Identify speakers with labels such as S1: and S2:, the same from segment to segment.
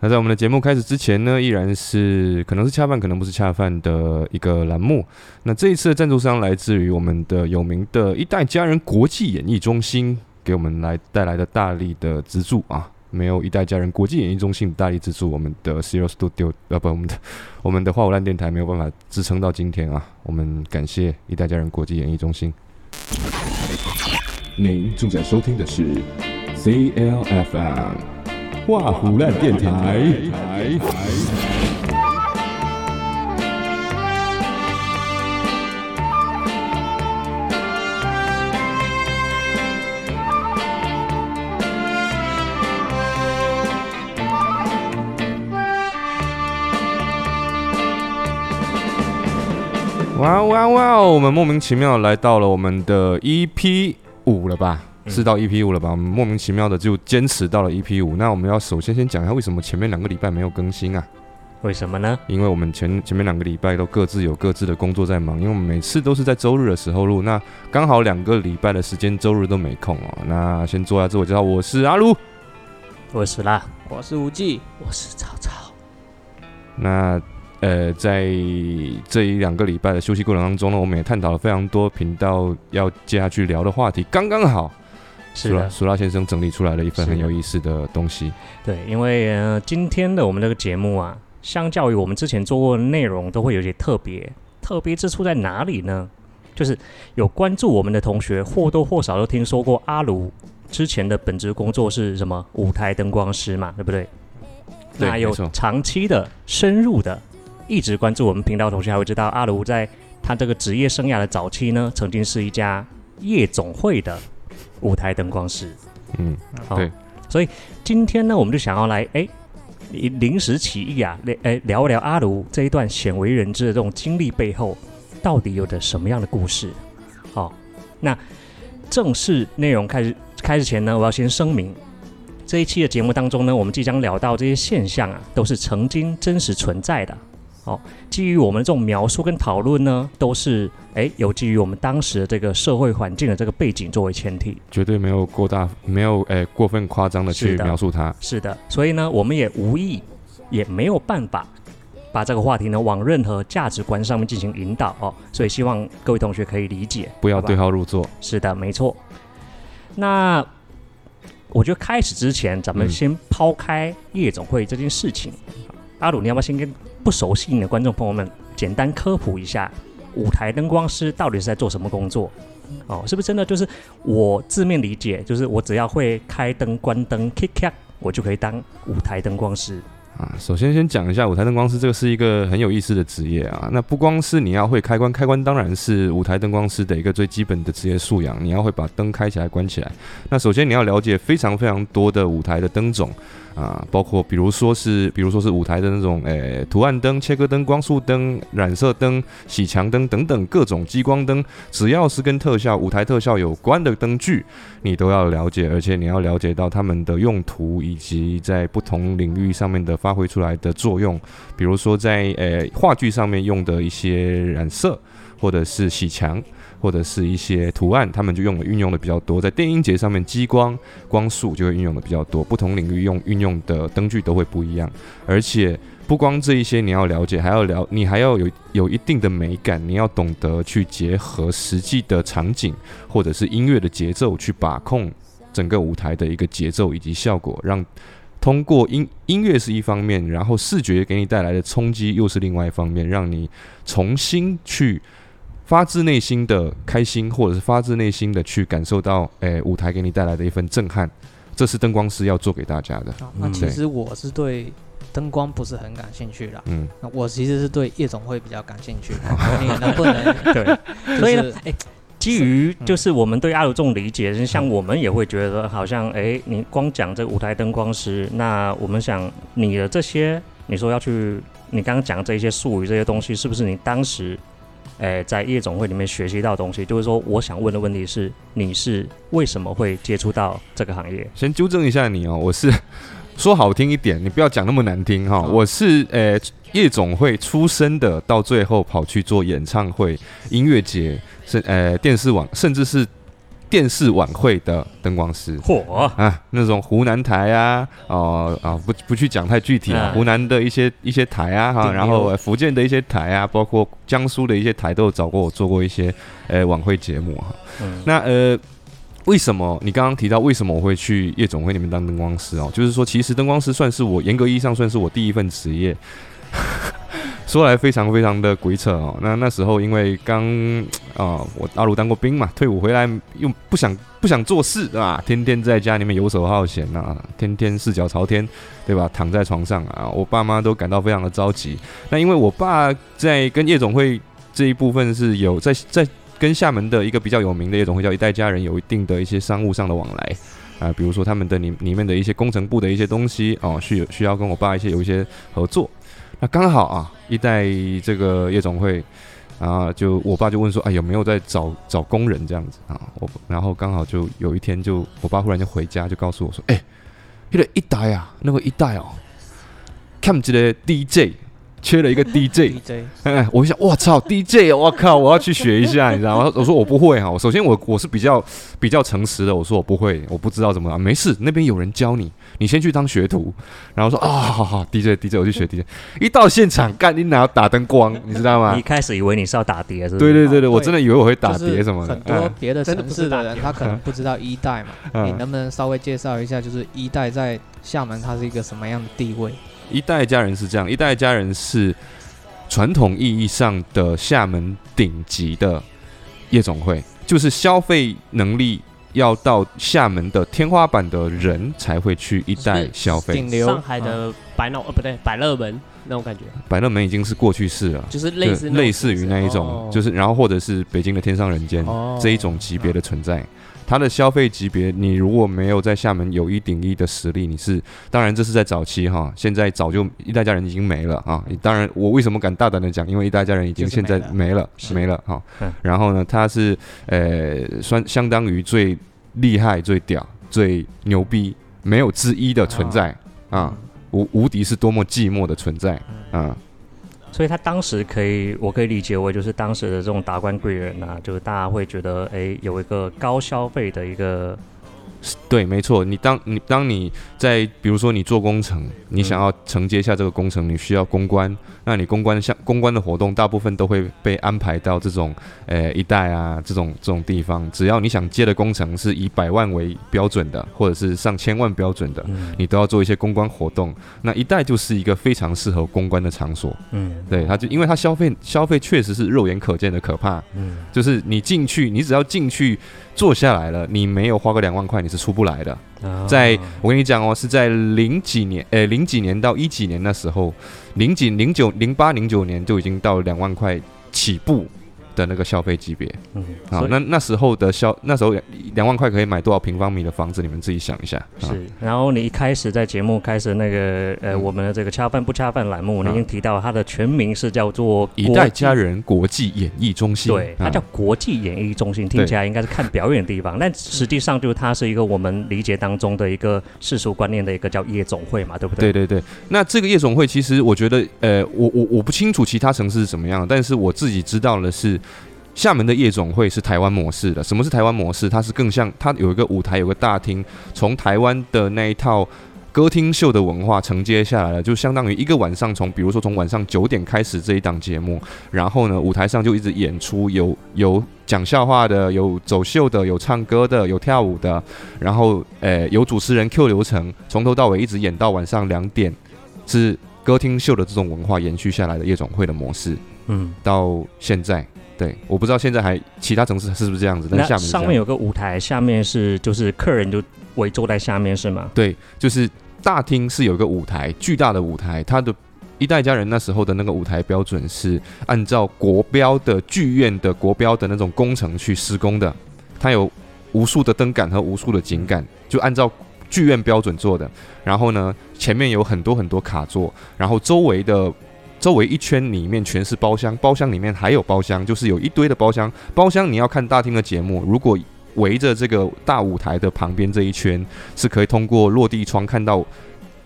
S1: 那在我们的节目开始之前呢，依然是可能是恰饭，可能不是恰饭的一个栏目。那这一次的赞助商来自于我们的有名的一代家人国际演艺中心，给我们来带来的大力的资助啊！没有一代家人国际演艺中心大力资助，我们的 Zero Studio 呃不，我们的我们的花火烂电台没有办法支撑到今天啊！我们感谢一代家人国际演艺中心。您正在收听的是 CLFM。画虎烂电台。哇哇哇！我们莫名其妙来到了我们的 EP 五了吧？是到 EP 五了吧？我们莫名其妙的就坚持到了 EP 五。那我们要首先先讲一下为什么前面两个礼拜没有更新啊？
S2: 为什么呢？
S1: 因为我们前前面两个礼拜都各自有各自的工作在忙，因为我们每次都是在周日的时候录，那刚好两个礼拜的时间周日都没空哦。那先做下自我介绍，我是阿鲁，
S2: 我是啦，
S3: 我是无忌，
S2: 我是曹操。
S1: 那呃，在这一两个礼拜的休息过程当中呢，我们也探讨了非常多频道要接下去聊的话题，刚刚好。
S2: 是的，
S1: 苏拉先生整理出来了一份很有意思的东西。
S2: 对，因为呃，今天的我们这个节目啊，相较于我们之前做过的内容，都会有些特别。特别之处在哪里呢？就是有关注我们的同学，或多或少都听说过阿卢之前的本职工作是什么？舞台灯光师嘛，对不对？那有长期的、深入的，一直关注我们频道同学，还会知道阿卢在他这个职业生涯的早期呢，曾经是一家夜总会的。舞台灯光师，
S1: 嗯，好，
S2: 所以今天呢，我们就想要来，哎，临时起意啊，来，哎，聊一聊阿卢这一段鲜为人知的这种经历背后，到底有着什么样的故事？好，那正式内容开始开始前呢，我要先声明，这一期的节目当中呢，我们即将聊到这些现象啊，都是曾经真实存在的。好，基于我们这种描述跟讨论呢，都是哎有基于我们当时的这个社会环境的这个背景作为前提，
S1: 绝对没有过大，没有哎过分夸张的去描述它。
S2: 是的，所以呢，我们也无意，也没有办法把这个话题呢往任何价值观上面进行引导哦。所以希望各位同学可以理解，
S1: 不要对号入座。
S2: 是的，没错。那我觉得开始之前，咱们先抛开夜总会这件事情。阿鲁，你要不要先跟不熟悉你的观众朋友们简单科普一下，舞台灯光师到底是在做什么工作？哦，是不是真的就是我字面理解，就是我只要会开灯、关灯、kick kick，我就可以当舞台灯光师？
S1: 啊，首先先讲一下舞台灯光师，这个是一个很有意思的职业啊。那不光是你要会开关，开关当然是舞台灯光师的一个最基本的职业素养，你要会把灯开起来、关起来。那首先你要了解非常非常多的舞台的灯种。啊，包括比如说是，比如说是舞台的那种，诶，图案灯、切割灯、光束灯、染色灯、洗墙灯等等各种激光灯，只要是跟特效、舞台特效有关的灯具，你都要了解，而且你要了解到它们的用途以及在不同领域上面的发挥出来的作用。比如说在诶话剧上面用的一些染色，或者是洗墙。或者是一些图案，他们就用的运用的比较多，在电音节上面，激光光束就会运用的比较多。不同领域用运用的灯具都会不一样，而且不光这一些你要了解，还要了你还要有有一定的美感，你要懂得去结合实际的场景或者是音乐的节奏去把控整个舞台的一个节奏以及效果，让通过音音乐是一方面，然后视觉给你带来的冲击又是另外一方面，让你重新去。发自内心的开心，或者是发自内心的去感受到，诶，舞台给你带来的一份震撼，这是灯光师要做给大家的。
S3: 那其实我是对灯光不是很感兴趣的，嗯，那我其实是对夜总会比较感兴趣。你能不能
S2: 对？所以呢，哎，基于就是我们对阿鲁这种理解，像我们也会觉得，好像哎，你光讲这个舞台灯光师，那我们想你的这些，你说要去，你刚刚讲这些术语这些东西，是不是你当时？诶，在夜总会里面学习到东西，就是说，我想问的问题是，你是为什么会接触到这个行业？
S1: 先纠正一下你哦，我是说好听一点，你不要讲那么难听哈。我是诶夜总会出身的，到最后跑去做演唱会、音乐节，甚呃电视网，甚至是电视晚会的灯光师。
S2: 嚯
S1: 啊，那种湖南台啊，哦啊，不不去讲太具体啊，湖南的一些一些台啊，哈，然后福建的一些台啊，包括江苏的一些台都有找过我做过一些呃晚会节目哈。那呃。为什么你刚刚提到为什么我会去夜总会里面当灯光师哦？就是说，其实灯光师算是我严格意义上算是我第一份职业。说来非常非常的鬼扯哦。那那时候因为刚啊，我大陆当过兵嘛，退伍回来又不想不想做事对吧？天天在家里面游手好闲啊，天天四脚朝天对吧？躺在床上啊，我爸妈都感到非常的着急。那因为我爸在跟夜总会这一部分是有在在。跟厦门的一个比较有名的夜总会叫一代家人，有一定的一些商务上的往来啊，比如说他们的里里面的一些工程部的一些东西哦，需需要跟我爸一些有一些合作。那刚好啊，一代这个夜总会啊，就我爸就问说，哎，有没有在找找工人这样子啊？我然后刚好就有一天就我爸忽然就回家就告诉我说，哎，那个一代啊，那个一代哦，看这个 DJ。缺了一个 DJ，哎，我想，我操，DJ，我靠，我要去学一下，你知道吗？我说我不会哈，我首先我我是比较比较诚实的，我说我不会，我不知道怎么，没事，那边有人教你，你先去当学徒，然后说啊，好好，DJ，DJ，我去学 DJ，一到现场干，你哪要打灯光，你知道吗？
S2: 一开始以为你是要打碟，是吧？
S1: 对对对对，我真的以为我会打碟什么的。
S3: 很多别的城市的人，他可能不知道一代嘛，你能不能稍微介绍一下，就是一代在厦门它是一个什么样的地位？
S1: 一代家人是这样，一代家人是传统意义上的厦门顶级的夜总会，就是消费能力要到厦门的天花板的人才会去一代消费。
S3: 顶流
S4: 上海的百乐呃不对百乐门那种感觉，
S1: 百乐门已经是过去式了，
S4: 就是类似
S1: 类似于那一种，就是然后或者是北京的天上人间这一种级别的存在。它的消费级别，你如果没有在厦门有一顶一的实力，你是当然这是在早期哈，现在早就一代家人已经没了啊。当然，我为什么敢大胆的讲？因为一代家人已经现在没了，没了哈。然后呢，它是呃，算相当于最厉害、最屌、最牛逼、没有之一的存在啊，无无敌是多么寂寞的存在啊。
S2: 所以他当时可以，我可以理解为就是当时的这种达官贵人呐，就是大家会觉得，哎，有一个高消费的一个。
S1: 对，没错。你当你当你在比如说你做工程，你想要承接下这个工程，你需要公关。那你公关像公关的活动，大部分都会被安排到这种呃一带啊这种这种地方。只要你想接的工程是以百万为标准的，或者是上千万标准的，你都要做一些公关活动。那一带就是一个非常适合公关的场所。嗯，对，它就因为它消费消费确实是肉眼可见的可怕。嗯，就是你进去，你只要进去。坐下来了，你没有花个两万块，你是出不来的。在我跟你讲哦，是在零几年，呃，零几年到一几年那时候，零几零九零八零九年就已经到两万块起步。的那个消费级别，嗯，好，那那时候的消那时候两万块可以买多少平方米的房子？你们自己想一下。
S2: 是，然后你一开始在节目开始那个呃，我们的这个恰饭不恰饭栏目，你已经提到它的全名是叫做
S1: 一代家人国际演艺中心。
S2: 对，它叫国际演艺中心，听起来应该是看表演的地方，但实际上就是它是一个我们理解当中的一个世俗观念的一个叫夜总会嘛，对不对？
S1: 对对对。那这个夜总会其实我觉得，呃，我我我不清楚其他城市是怎么样，但是我自己知道的是。厦门的夜总会是台湾模式的。什么是台湾模式？它是更像，它有一个舞台，有个大厅，从台湾的那一套歌厅秀的文化承接下来了，就相当于一个晚上，从比如说从晚上九点开始这一档节目，然后呢，舞台上就一直演出，有有讲笑话的，有走秀的，有唱歌的，有跳舞的，然后呃有主持人 Q 流程，从头到尾一直演到晚上两点，是歌厅秀的这种文化延续下来的夜总会的模式。嗯，到现在。对，我不知道现在还其他城市是不是这样子。那下面
S2: 上面有个舞台，下面是就是客人就围坐在下面是吗？
S1: 对，就是大厅是有一个舞台，巨大的舞台。它的一代家人那时候的那个舞台标准是按照国标的剧院的国标的那种工程去施工的，它有无数的灯杆和无数的景杆，就按照剧院标准做的。然后呢，前面有很多很多卡座，然后周围的。周围一圈里面全是包厢，包厢里面还有包厢，就是有一堆的包厢。包厢你要看大厅的节目，如果围着这个大舞台的旁边这一圈，是可以通过落地窗看到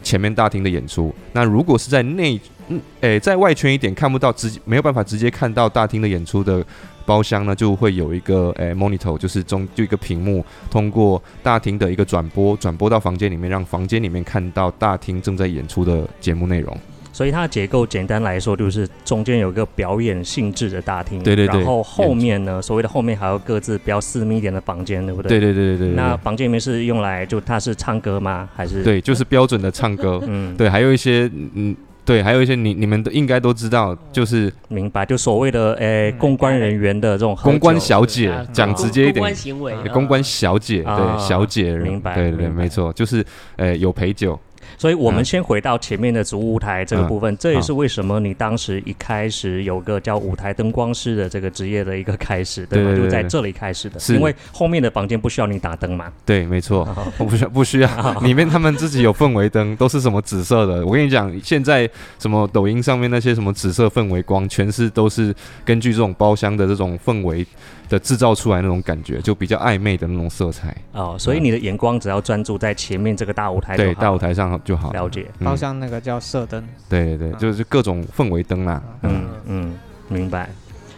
S1: 前面大厅的演出。那如果是在内，嗯，诶，在外圈一点看不到，直接没有办法直接看到大厅的演出的包厢呢，就会有一个诶 monitor，就是中就一个屏幕，通过大厅的一个转播，转播到房间里面，让房间里面看到大厅正在演出的节目内容。
S2: 所以它的结构简单来说，就是中间有一个表演性质的大厅，
S1: 对对对，
S2: 然后后面呢，所谓的后面还有各自比较私密一点的房间，对不对？
S1: 对对对对对。
S2: 那房间里面是用来就它是唱歌吗？还是？
S1: 对，就是标准的唱歌。嗯，对，还有一些嗯，对，还有一些你你们都应该都知道，就是
S2: 明白，就所谓的诶公关人员的这种
S1: 公关小姐，讲直接一点，
S4: 公关行为，
S1: 公关小姐，对，小姐，
S2: 明白，
S1: 对对，没错，就是诶有陪酒。
S2: 所以，我们先回到前面的主舞台这个部分，这也是为什么你当时一开始有个叫舞台灯光师的这个职业的一个开始，对吧？就在这里开始的，是因为后面的房间不需要你打灯嘛。
S1: 对，没错，不需不需要，里面他们自己有氛围灯，都是什么紫色的。我跟你讲，现在什么抖音上面那些什么紫色氛围光，全是都是根据这种包厢的这种氛围。的制造出来那种感觉，就比较暧昧的那种色彩
S2: 哦，所以你的眼光只要专注在前面这个大舞台，
S1: 对大舞台上就好。
S2: 了解，
S3: 包厢那个叫射灯，
S1: 对对对，就是各种氛围灯啦。
S2: 嗯嗯，明白。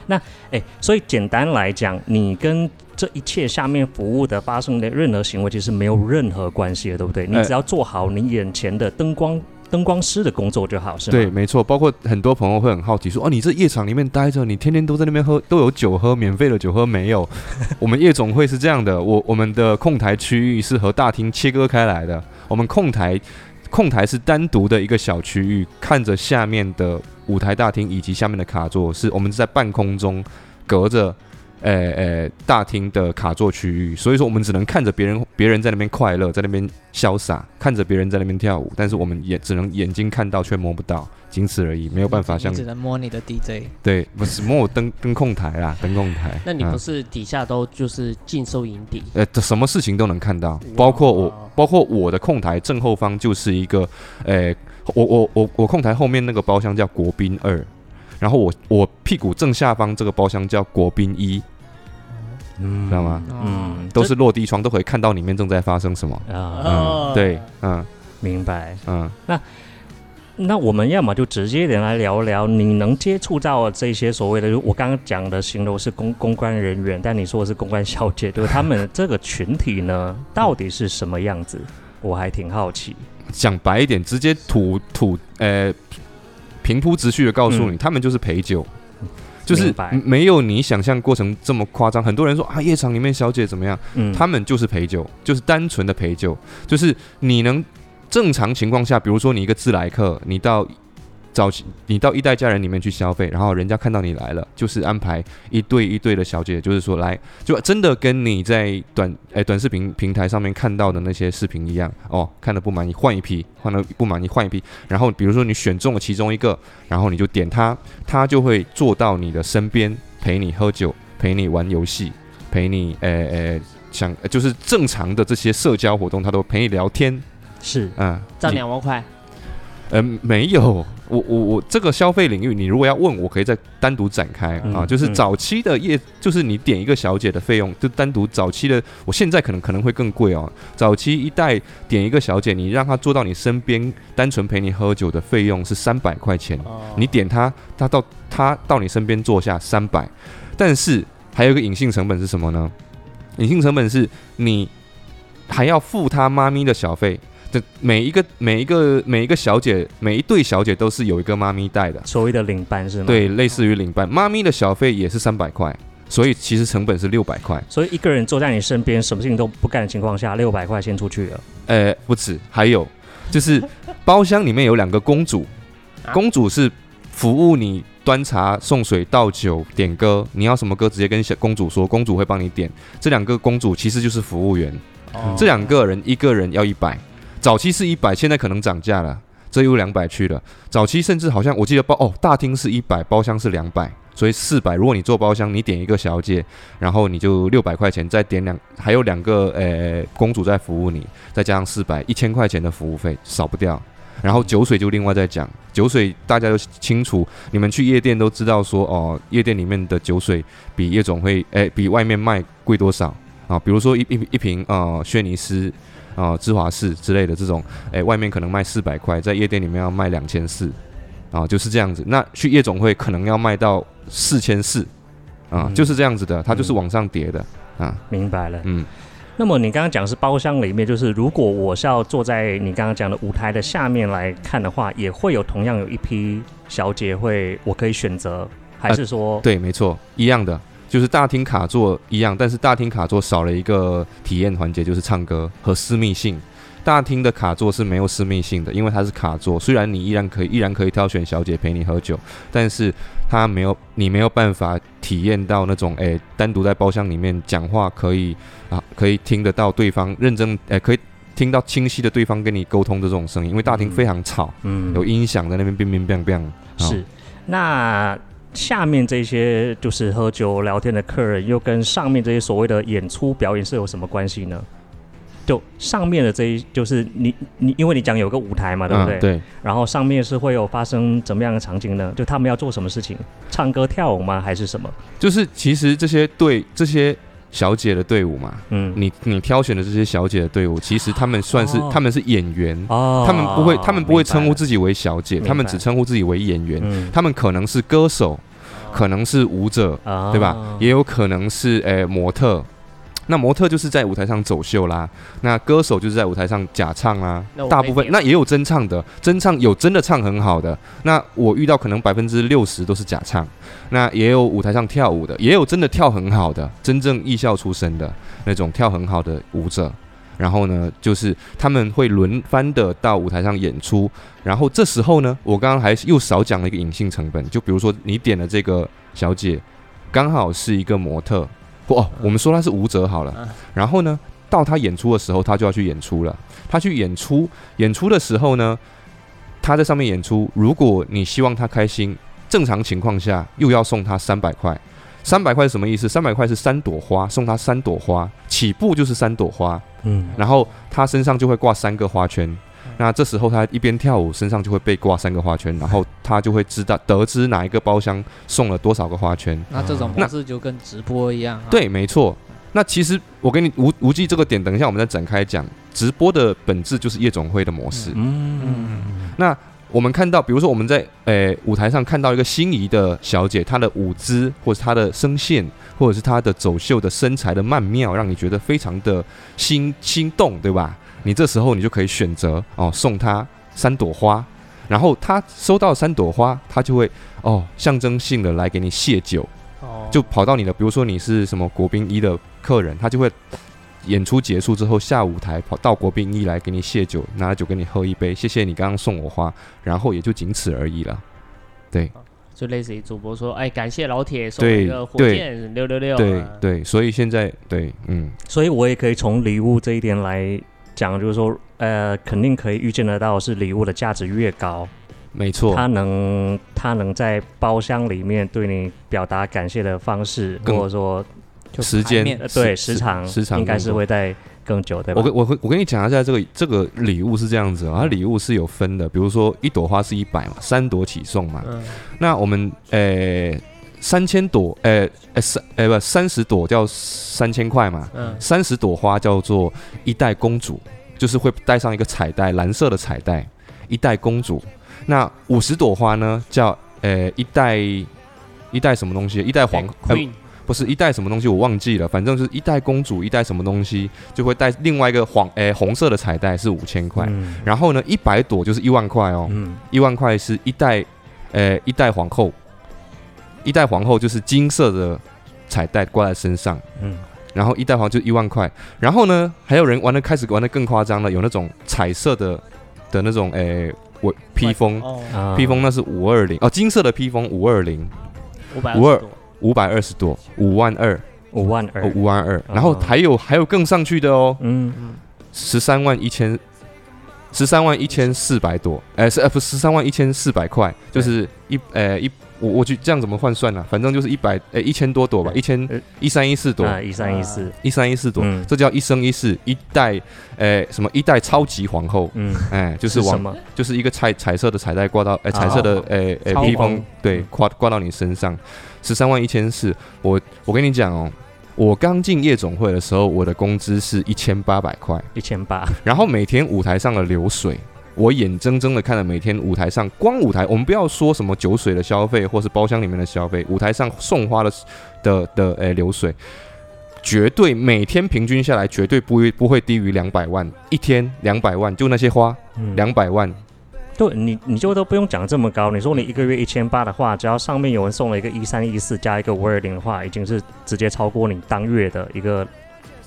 S2: 那哎，所以简单来讲，你跟这一切下面服务的发生的任何行为，其实没有任何关系的，对不对？你只要做好你眼前的灯光。灯光师的工作就好，是吗？
S1: 对，没错。包括很多朋友会很好奇说：“哦，你这夜场里面待着，你天天都在那边喝，都有酒喝，免费的酒喝没有？” 我们夜总会是这样的，我我们的控台区域是和大厅切割开来的。我们控台控台是单独的一个小区域，看着下面的舞台大厅以及下面的卡座，是我们是在半空中隔着。呃呃，大厅的卡座区域，所以说我们只能看着别人，别人在那边快乐，在那边潇洒，看着别人在那边跳舞，但是我们也只能眼睛看到，却摸不到，仅此而已，没有办法像。
S3: 只能摸你的 DJ。
S1: 对，不是摸我灯灯控台啦，灯控台。
S4: 那你不是底下都就是尽收眼底？
S1: 呃，什么事情都能看到，包括我，包括我的控台正后方就是一个，呃，我我我我控台后面那个包厢叫国宾二，然后我我屁股正下方这个包厢叫国宾一。知道吗？嗯，都是落地窗，都可以看到里面正在发生什么啊。嗯，对，嗯，
S2: 明白。嗯，那那我们要么就直接点来聊聊，你能接触到这些所谓的，我刚刚讲的形容是公公关人员，但你说的是公关小姐，对他们这个群体呢，到底是什么样子？我还挺好奇。
S1: 讲白一点，直接吐吐呃平铺直叙的告诉你，他们就是陪酒。就是没有你想象过程这么夸张。很多人说啊，夜场里面小姐怎么样？嗯，他们就是陪酒，就是单纯的陪酒。就是你能正常情况下，比如说你一个自来客，你到。早期你到一代家人里面去消费，然后人家看到你来了，就是安排一对一对的小姐，就是说来，就真的跟你在短诶短视频平台上面看到的那些视频一样哦，看的不满意换一批，换了不满意换一批，然后比如说你选中了其中一个，然后你就点他，他就会坐到你的身边陪你喝酒，陪你玩游戏，陪你诶诶想就是正常的这些社交活动，他都陪你聊天，
S2: 是。
S4: 嗯，赚两万块。
S1: 嗯，没有，我我我这个消费领域，你如果要问我，可以再单独展开啊。就是早期的业，就是你点一个小姐的费用，就单独早期的，我现在可能可能会更贵哦。早期一代点一个小姐，你让她坐到你身边，单纯陪你喝酒的费用是三百块钱。你点她，她到她到你身边坐下三百，但是还有一个隐性成本是什么呢？隐性成本是你还要付她妈咪的小费。每一个每一个每一个小姐，每一对小姐都是有一个妈咪带的，
S2: 所谓的领班是吗？
S1: 对，类似于领班，妈咪的小费也是三百块，所以其实成本是六百块。
S2: 所以一个人坐在你身边，什么事情都不干的情况下，六百块先出去了。
S1: 呃，不止，还有就是 包厢里面有两个公主，公主是服务你端茶送水倒酒点歌，你要什么歌直接跟小公主说，公主会帮你点。这两个公主其实就是服务员，这两个人一个人要一百。早期是一百，现在可能涨价了，这又两百去了。早期甚至好像我记得包哦，大厅是一百，包厢是两百，所以四百。如果你做包厢，你点一个小姐，然后你就六百块钱，再点两，还有两个呃公主在服务你，再加上四百，一千块钱的服务费少不掉。然后酒水就另外再讲，酒水大家都清楚，你们去夜店都知道说哦，夜店里面的酒水比夜总会诶比外面卖贵多少啊？比如说一一一瓶啊轩尼诗。啊，芝华士之类的这种，哎，外面可能卖四百块，在夜店里面要卖两千四，啊，就是这样子。那去夜总会可能要卖到四千四，啊，就是这样子的，它就是往上叠的，啊，
S2: 明白了，嗯。那么你刚刚讲是包厢里面，就是如果我是要坐在你刚刚讲的舞台的下面来看的话，也会有同样有一批小姐会，我可以选择，还是说？
S1: 对，没错，一样的。就是大厅卡座一样，但是大厅卡座少了一个体验环节，就是唱歌和私密性。大厅的卡座是没有私密性的，因为它是卡座。虽然你依然可以依然可以挑选小姐陪你喝酒，但是它没有你没有办法体验到那种诶单独在包厢里面讲话可以啊可以听得到对方认真诶可以听到清晰的对方跟你沟通的这种声音，因为大厅非常吵，嗯，有音响在那边乒乒乓乓。
S2: 是，那。下面这些就是喝酒聊天的客人，又跟上面这些所谓的演出表演是有什么关系呢？就上面的这一，就是你你，因为你讲有个舞台嘛，对不对？
S1: 对。
S2: 然后上面是会有发生怎么样的场景呢？就他们要做什么事情？唱歌跳舞吗？还是什么？
S1: 就是其实这些对这些。小姐的队伍嘛，嗯，你你挑选的这些小姐的队伍，其实他们算是他们是演员，哦，他们不会他们不会称呼自己为小姐，他们只称呼自己为演员，他们可能是歌手，可能是舞者，对吧？也有可能是诶模特。那模特就是在舞台上走秀啦，那歌手就是在舞台上假唱啦，大部分那也有真唱的，真唱有真的唱很好的，那我遇到可能百分之六十都是假唱，那也有舞台上跳舞的，也有真的跳很好的，真正艺校出身的那种跳很好的舞者，然后呢，就是他们会轮番的到舞台上演出，然后这时候呢，我刚刚还又少讲了一个隐性成本，就比如说你点的这个小姐，刚好是一个模特。不，我们说他是舞者好了。然后呢，到他演出的时候，他就要去演出了。他去演出，演出的时候呢，他在上面演出。如果你希望他开心，正常情况下又要送他三百块。三百块是什么意思？三百块是三朵花，送他三朵花，起步就是三朵花。嗯，然后他身上就会挂三个花圈。那这时候他一边跳舞，身上就会被挂三个花圈，然后他就会知道得知哪一个包厢送了多少个花圈。
S3: 那这种模式就跟直播一样。
S1: 对，没错。那其实我给你无无忌这个点，等一下我们再展开讲。直播的本质就是夜总会的模式。嗯。那我们看到，比如说我们在诶舞台上看到一个心仪的小姐，她的舞姿，或者她的声线，或者是他的走秀的身材的曼妙，让你觉得非常的心心动，对吧？你这时候你就可以选择哦，送他三朵花，然后他收到三朵花，他就会哦象征性的来给你谢酒，哦，就跑到你的，比如说你是什么国宾一的客人，他就会演出结束之后下舞台跑到国宾一来给你谢酒，拿酒给你喝一杯，谢谢你刚刚送我花，然后也就仅此而已了，对，
S4: 就类似于主播说，哎，感谢老铁送一个火箭六六六，
S1: 对对，所以现在对，嗯，
S2: 所以我也可以从礼物这一点来。讲就是说，呃，肯定可以预见得到，是礼物的价值越高，
S1: 没错，
S2: 他能他能在包厢里面对你表达感谢的方式，或者说
S1: 时间
S2: 对时长
S1: 时长
S2: 应该是会在更久的。
S1: 我跟我我跟你讲一下，这个这个礼物是这样子啊，它礼物是有分的，比如说一朵花是一百嘛，三朵起送嘛，那我们呃三千朵，呃呃三呃不三十朵叫三千块嘛，三十朵花叫做一代公主。就是会带上一个彩带，蓝色的彩带，一代公主。那五十朵花呢？叫呃一代一代什么东西？一代皇不是一代什么东西？我忘记了。反正是一代公主，一代什么东西就会带另外一个黄诶红色的彩带是五千块。然后呢，一百朵就是一万块哦。嗯，一万块是一代呃一代皇后，一代皇后就是金色的彩带挂在身上。嗯。然后一代皇就一万块，然后呢，还有人玩的开始玩的更夸张了，有那种彩色的的那种诶，我披风，披风那是五二零哦，金色的披风五二零，
S4: 五百五二
S1: 五百二十多，五万二，
S2: 五万二，
S1: 五万二，然后还有还有更上去的哦，嗯。嗯，十三万一千，十三万一千四百多，哎是呃不十三万一千四百块，就是一呃一。我我去这样怎么换算呢？反正就是一百诶一千多朵吧，一千一三一四朵，
S2: 一三一四。
S1: 一三一四朵，这叫一生一世一代诶什么一代超级皇后，嗯，哎就是往就是一个彩彩色的彩带挂到诶彩色的诶诶披风对挂挂到你身上，十三万一千四，我我跟你讲哦，我刚进夜总会的时候，我的工资是一千八百块，
S2: 一千八。
S1: 然后每天舞台上的流水，我眼睁睁的看着每天舞台上，光舞台，我们不要说什么酒水的消费，或是包厢里面的消费，舞台上送花的的的诶流水，绝对每天平均下来绝对不会不会低于两百万，一天两百万，就那些花，两百万。
S2: 对你，你就都不用讲这么高。你说你一个月一千八的话，只要上面有人送了一个一三一四加一个五二零的话，已经是直接超过你当月的一个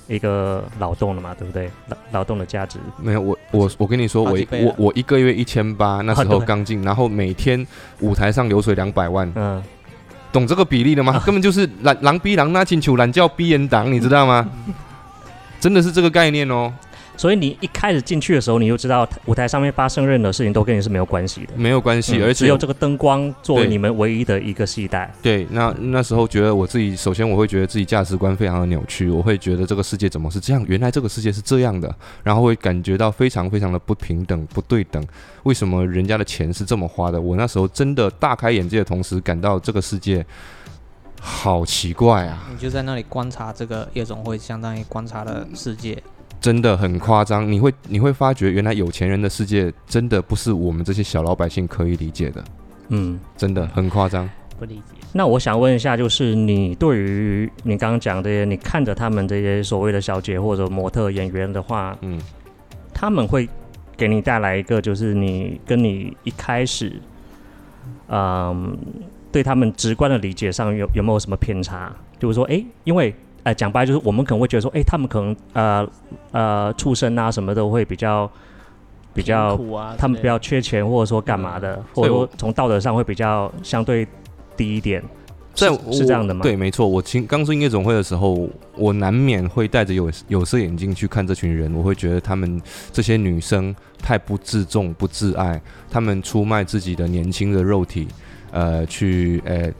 S2: 一个劳动了嘛，对不对？劳劳动的价值。
S1: 没有，我我我跟你说，我我我一个月一千八，那时候刚进，然后每天舞台上流水两百万，嗯，懂这个比例的吗？根本就是狼狼逼狼，那进球懒叫逼人党，你知道吗？真的是这个概念哦。
S2: 所以你一开始进去的时候，你就知道舞台上面发生任何事情都跟你是没有关系的，
S1: 没有关系，而且
S2: 只有这个灯光作为你们唯一的一个系带。
S1: 对，那那时候觉得我自己，首先我会觉得自己价值观非常的扭曲，我会觉得这个世界怎么是这样？原来这个世界是这样的，然后会感觉到非常非常的不平等、不对等。为什么人家的钱是这么花的？我那时候真的大开眼界的同时，感到这个世界好奇怪啊！
S3: 你就在那里观察这个夜总会，相当于观察了世界。
S1: 真的很夸张，你会你会发觉，原来有钱人的世界真的不是我们这些小老百姓可以理解的。嗯，真的很夸张，
S4: 不理解。
S2: 那我想问一下，就是你对于你刚刚讲这些，你看着他们这些所谓的小姐或者模特演员的话，嗯，他们会给你带来一个，就是你跟你一开始，嗯，对他们直观的理解上有有没有什么偏差？就是说，哎，因为。哎，讲白就是我们可能会觉得说，哎，他们可能呃呃出身啊什么都会比较比较，他们比较缺钱或者说干嘛的，或者说从道德上会比较相对低一点，是是这样的吗？
S1: 对，没错。我进刚进夜总会的时候，我难免会戴着有有色眼镜去看这群人，我会觉得他们这些女生太不自重、不自爱，他们出卖自己的年轻的肉体，呃，去呃。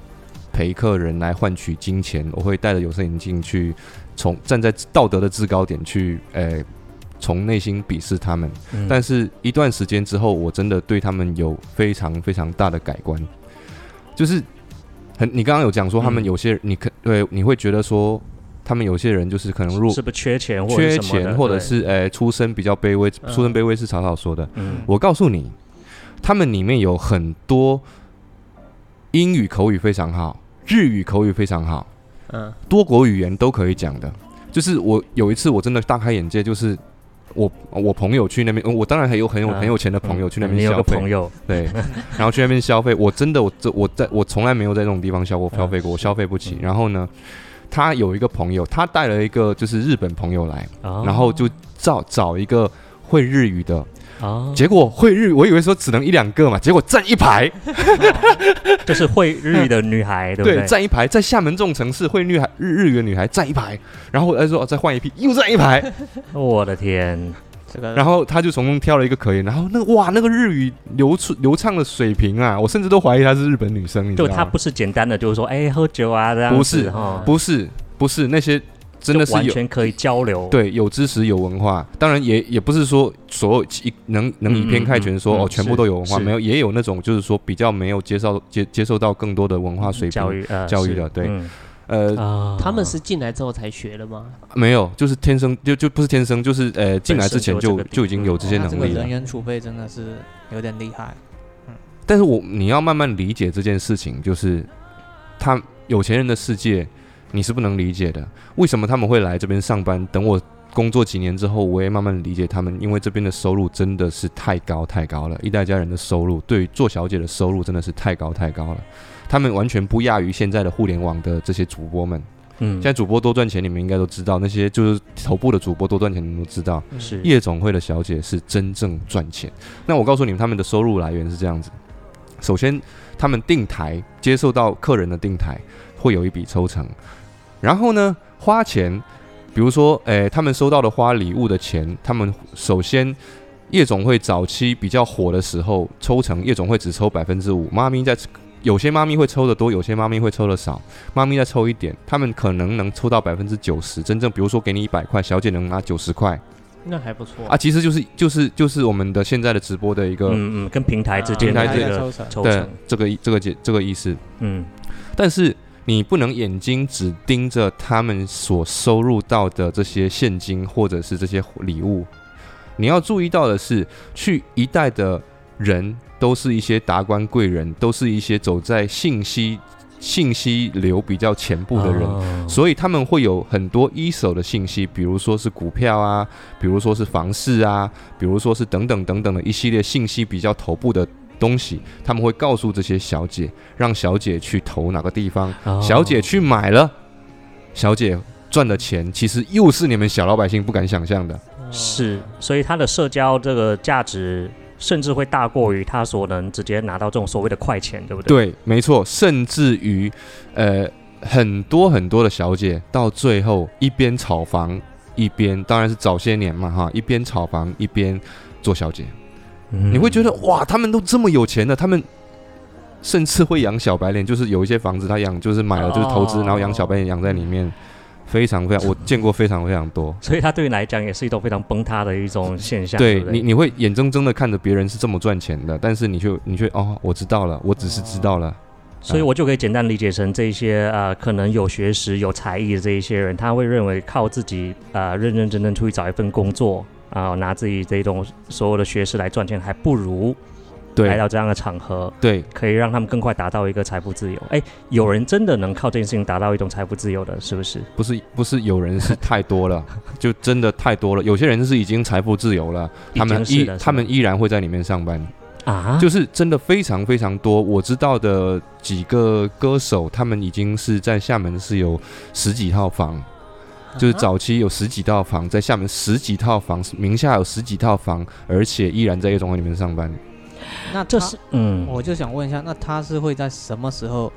S1: 陪客人来换取金钱，我会戴着有色眼镜去从站在道德的制高点去，诶，从内心鄙视他们。但是一段时间之后，我真的对他们有非常非常大的改观。就是很，你刚刚有讲说他们有些，你可对你会觉得说他们有些人就是可能入
S2: 是不缺钱，
S1: 缺钱或者是诶出身比较卑微，出身卑微是草草说的。我告诉你，他们里面有很多英语口语非常好。日语口语非常好，嗯，多国语言都可以讲的。就是我有一次我真的大开眼界，就是我我朋友去那边，我当然还有很有很有钱的朋友去那边消费，
S2: 朋友
S1: 对，然后去那边消费，我真的我这我在我从来没有在这种地方消过消费过，我消费不起。然后呢，他有一个朋友，他带了一个就是日本朋友来，然后就找找一个会日语的。哦，结果会日，我以为说只能一两个嘛，结果站一排，
S2: 就是会日语的女孩，对不对？
S1: 站一排，在厦门这种城市，会日日日语的女孩站一排，然后他说再换一批，又站一排，
S2: 我的天，
S1: 这个，然后他就从中挑了一个可以，然后那个哇，那个日语流出流畅的水平啊，我甚至都怀疑她是日本女生，
S2: 就她不是简单的，就是说哎喝酒啊这样，
S1: 不是不是不是那些。真的是
S2: 完全可以交流，
S1: 对，有知识有文化，当然也也不是说所有一能能以偏概全说哦，全部都有文化，没有也有那种就是说比较没有接受接接受到更多的文化水平
S2: 教育
S1: 教育的，对，
S4: 呃，他们是进来之后才学的吗？
S1: 没有，就是天生就就不是天生，就是呃进来之前就就已经有这些能力
S3: 了。人员储备真的是有点厉害，
S1: 嗯，但是我你要慢慢理解这件事情，就是他有钱人的世界。你是不能理解的，为什么他们会来这边上班？等我工作几年之后，我也慢慢理解他们，因为这边的收入真的是太高太高了。一代家人的收入，对于做小姐的收入真的是太高太高了，他们完全不亚于现在的互联网的这些主播们。嗯，现在主播多赚钱，你们应该都知道，那些就是头部的主播多赚钱，你们都知道。
S2: 是
S1: 夜总会的小姐是真正赚钱。那我告诉你们，他们的收入来源是这样子：首先，他们订台接受到客人的订台，会有一笔抽成。然后呢，花钱，比如说，诶，他们收到的花礼物的钱，他们首先夜总会早期比较火的时候，抽成夜总会只抽百分之五，妈咪在有些妈咪会抽的多，有些妈咪会抽的少，妈咪再抽一点，他们可能能抽到百分之九十，真正比如说给你一百块，小姐能拿九十块，
S4: 那还不错。
S1: 啊，其实就是就是就是我们的现在的直播的一个，
S2: 嗯嗯，跟平台之间
S1: 平台
S2: 这个
S1: 抽成，对，这个这个这这个意思，嗯，但是。你不能眼睛只盯着他们所收入到的这些现金或者是这些礼物，你要注意到的是，去一代的人都是一些达官贵人，都是一些走在信息信息流比较前部的人，所以他们会有很多一手的信息，比如说是股票啊，比如说是房市啊，比如说是等等等等的一系列信息比较头部的。东西他们会告诉这些小姐，让小姐去投哪个地方，小姐去买了，小姐赚的钱其实又是你们小老百姓不敢想象的。
S2: 是，所以他的社交这个价值甚至会大过于他所能直接拿到这种所谓的快钱，对不对？
S1: 对，没错，甚至于呃很多很多的小姐到最后一边炒房一边，当然是早些年嘛哈，一边炒房一边做小姐。你会觉得哇，他们都这么有钱的，他们甚至会养小白脸，就是有一些房子他养，就是买了就是投资，然后养小白脸养在里面，非常非常，我见过非常非常多。
S2: 所以他对你来讲也是一种非常崩塌的一种现象。
S1: 对你，你会眼睁睁的看着别人是这么赚钱的，但是你却你却哦，我知道了，我只是知道了，
S2: 所以我就可以简单理解成这些呃，可能有学识、有才艺的这一些人，他会认为靠自己呃认认真真出去找一份工作。啊，拿自己这种所有的学识来赚钱，还不如来到这样的场合，
S1: 对，
S2: 可以让他们更快达到一个财富自由。哎，有人真的能靠这件事情达到一种财富自由的，是不是？
S1: 不是，不是有人是太多了，就真的太多了。有些人是已经财富自由了，他们依他们依然会在里面上班啊，就是真的非常非常多。我知道的几个歌手，他们已经是在厦门是有十几套房。就是早期有十几套房在厦门，十几套房名下有十几套房，而且依然在夜总会里面上班。
S3: 那这是嗯，我就想问一下，那他是会在什么时候，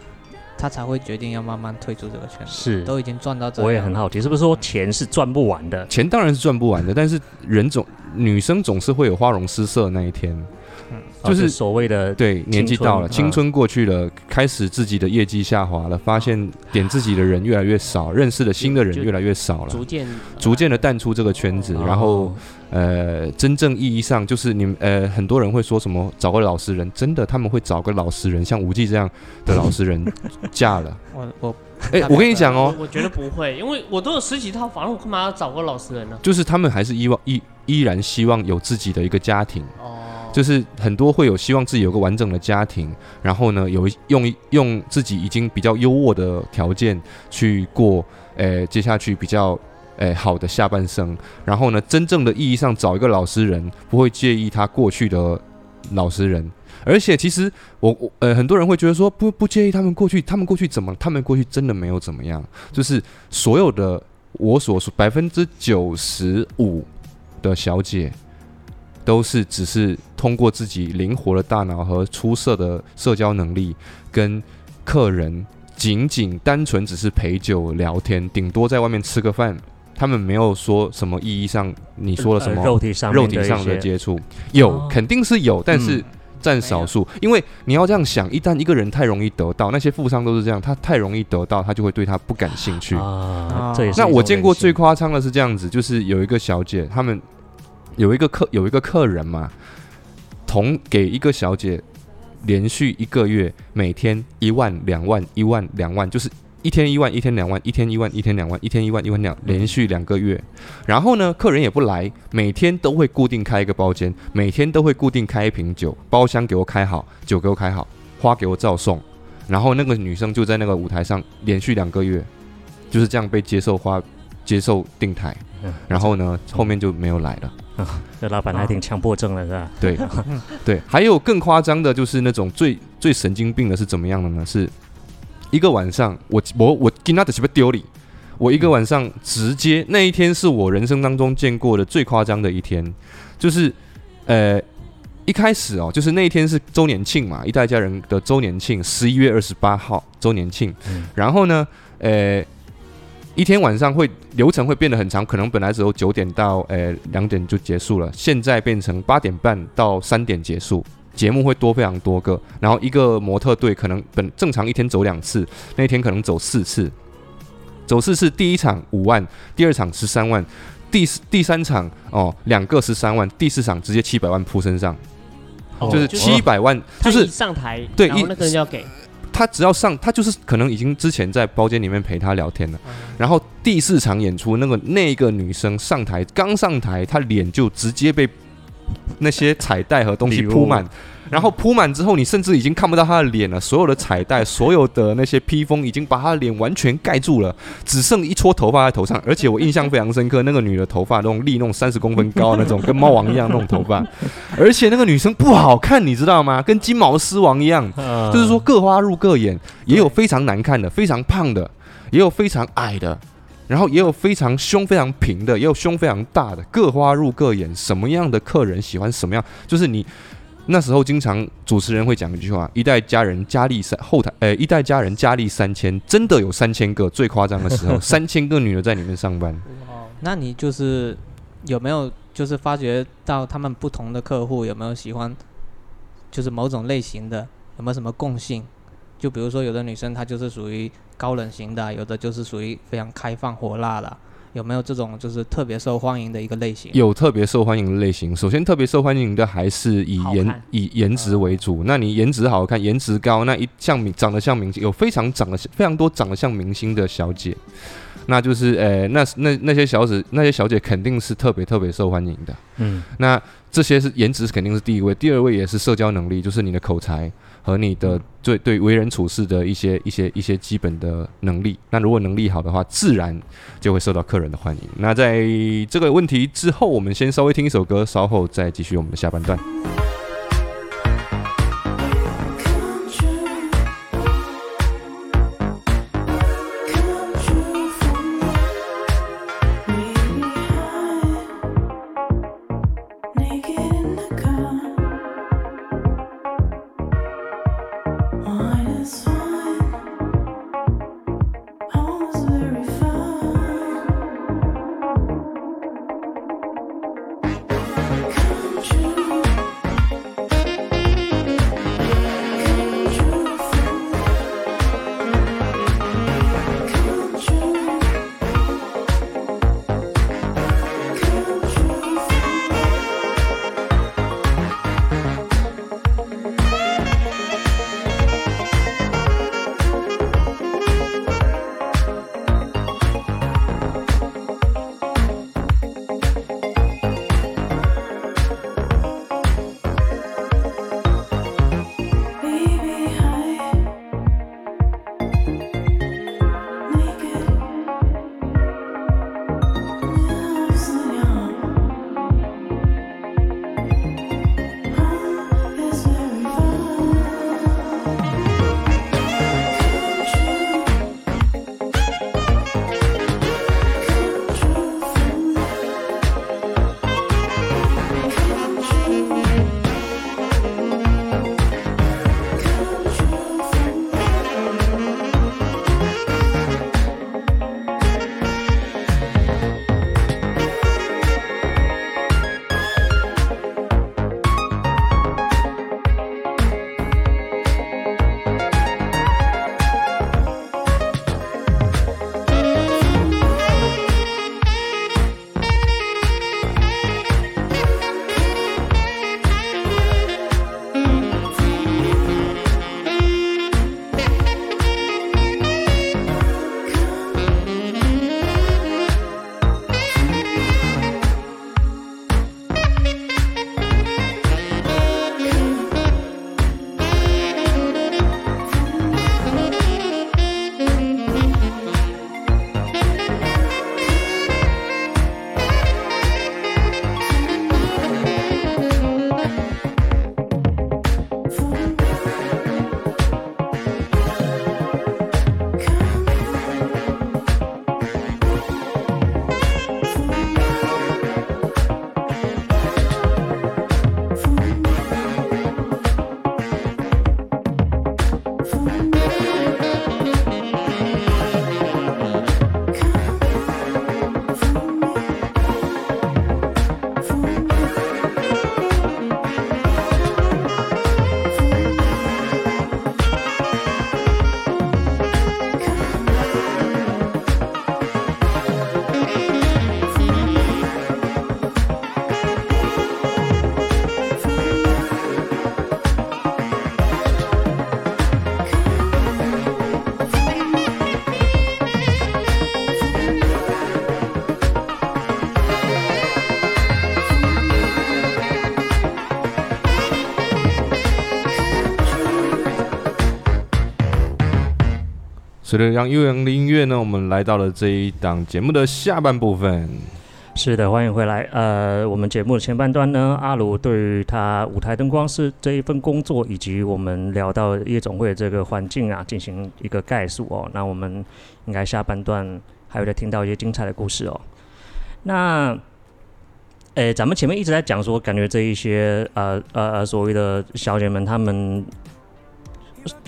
S3: 他才会决定要慢慢退出这个圈子？
S2: 是
S3: 都已经赚到这，
S2: 我也很好奇，是不是说钱是赚不完的？
S1: 钱当然是赚不完的，但是人总女生总是会有花容失色那一天。
S2: 就是所谓的
S1: 对年纪到了，青春过去了，开始自己的业绩下滑了，发现点自己的人越来越少，认识的新的人越来越少了，
S4: 逐渐
S1: 逐渐的淡出这个圈子，然后呃，真正意义上就是你们呃，很多人会说什么找个老实人，真的他们会找个老实人，像吴忌这样的老实人 嫁了。
S3: 我我
S1: 哎，我跟你讲哦，
S4: 我觉得不会，因为我都有十几套房，我干嘛要找个老实人呢？
S1: 就是他们还是依望依依然希望有自己的一个家庭。就是很多会有希望自己有个完整的家庭，然后呢，有用用自己已经比较优渥的条件去过，诶，接下去比较诶好的下半生。然后呢，真正的意义上找一个老实人，不会介意他过去的老实人。而且其实我我呃很多人会觉得说不不介意他们过去，他们过去怎么？他们过去真的没有怎么样。就是所有的我所说百分之九十五的小姐。都是只是通过自己灵活的大脑和出色的社交能力，跟客人仅仅单纯只是陪酒聊天，顶多在外面吃个饭。他们没有说什么意义上你说了什么
S2: 肉体上
S1: 肉体上的接触，有肯定是有，但是占少数。因为你要这样想，一旦一个人太容易得到，那些富商都是这样，他太容易得到，他就会对他不感兴趣
S2: 啊。
S1: 那我见过最夸张的是这样子，就是有一个小姐，他们。有一个客有一个客人嘛，同给一个小姐连续一个月每天一万两万一万两万，就是一天一万一天两万一天一万一天两万一天一万一万两连续两个月，然后呢，客人也不来，每天都会固定开一个包间，每天都会固定开一瓶酒，包厢给我开好，酒给我开好，花给我照送，然后那个女生就在那个舞台上连续两个月就是这样被接受花接受定台，然后呢后面就没有来了。
S2: 这老板还挺强迫症的，是吧？
S1: 对，对，还有更夸张的，就是那种最最神经病的是怎么样的呢？是一个晚上，我我我跟他的是不丢脸？我一个晚上直接那一天是我人生当中见过的最夸张的一天，就是呃一开始哦，就是那一天是周年庆嘛，一代家人的周年庆，十一月二十八号周年庆，然后呢，呃。一天晚上会流程会变得很长，可能本来只有九点到呃两点就结束了，现在变成八点半到三点结束，节目会多非常多个，然后一个模特队可能本正常一天走两次，那天可能走四次，走四次，第一场五万，第二场十三万，第第三场哦两个十三万，第四场直接七百万扑身上，就是七百万，就是
S4: 上台，
S1: 对，
S4: 那个人要给。
S1: 他只要上，他就是可能已经之前在包间里面陪他聊天了，然后第四场演出，那个那个女生上台刚上台，她脸就直接被那些彩带和东西铺满。然后铺满之后，你甚至已经看不到他的脸了。所有的彩带、所有的那些披风，已经把他的脸完全盖住了，只剩一撮头发在头上。而且我印象非常深刻，那个女的头发那种立那种三十公分 高那种，跟猫王一样那种头发。而且那个女生不好看，你知道吗？跟金毛狮王一样，就是说各花入各眼。也有非常难看的，非常胖的，也有非常矮的，然后也有非常胸非常平的，也有胸非常大的，各花入各眼。什么样的客人喜欢什么样？就是你。那时候经常主持人会讲一句话：“一代佳人佳丽三后台，呃，一代佳人佳丽三千，真的有三千个。最夸张的时候，三千个女的在里面上班。
S3: 那你就是有没有就是发觉到他们不同的客户有没有喜欢，就是某种类型的，有没有什么共性？就比如说有的女生她就是属于高冷型的，有的就是属于非常开放火辣的。”有没有这种就是特别受欢迎的一个类型？
S1: 有特别受欢迎的类型。首先，特别受欢迎的还是以颜以颜值为主。那你颜值好看，颜值高，那一像明长得像明星，有非常长得非常多长得像明星的小姐，那就是呃，那那那些小子那些小姐肯定是特别特别受欢迎的。嗯，那这些是颜值肯定是第一位，第二位也是社交能力，就是你的口才。和你的对对为人处事的一些一些一些基本的能力，那如果能力好的话，自然就会受到客人的欢迎。那在这个问题之后，我们先稍微听一首歌，稍后再继续我们的下半段。随着让悠扬的音乐呢，我们来到了这一档节目的下半部分。
S2: 是的，欢迎回来。呃，我们节目的前半段呢，阿卢对于他舞台灯光师这一份工作，以及我们聊到夜总会这个环境啊，进行一个概述哦。那我们应该下半段还会再听到一些精彩的故事哦。那，诶，咱们前面一直在讲说，感觉这一些呃呃所谓的小姐们，她们。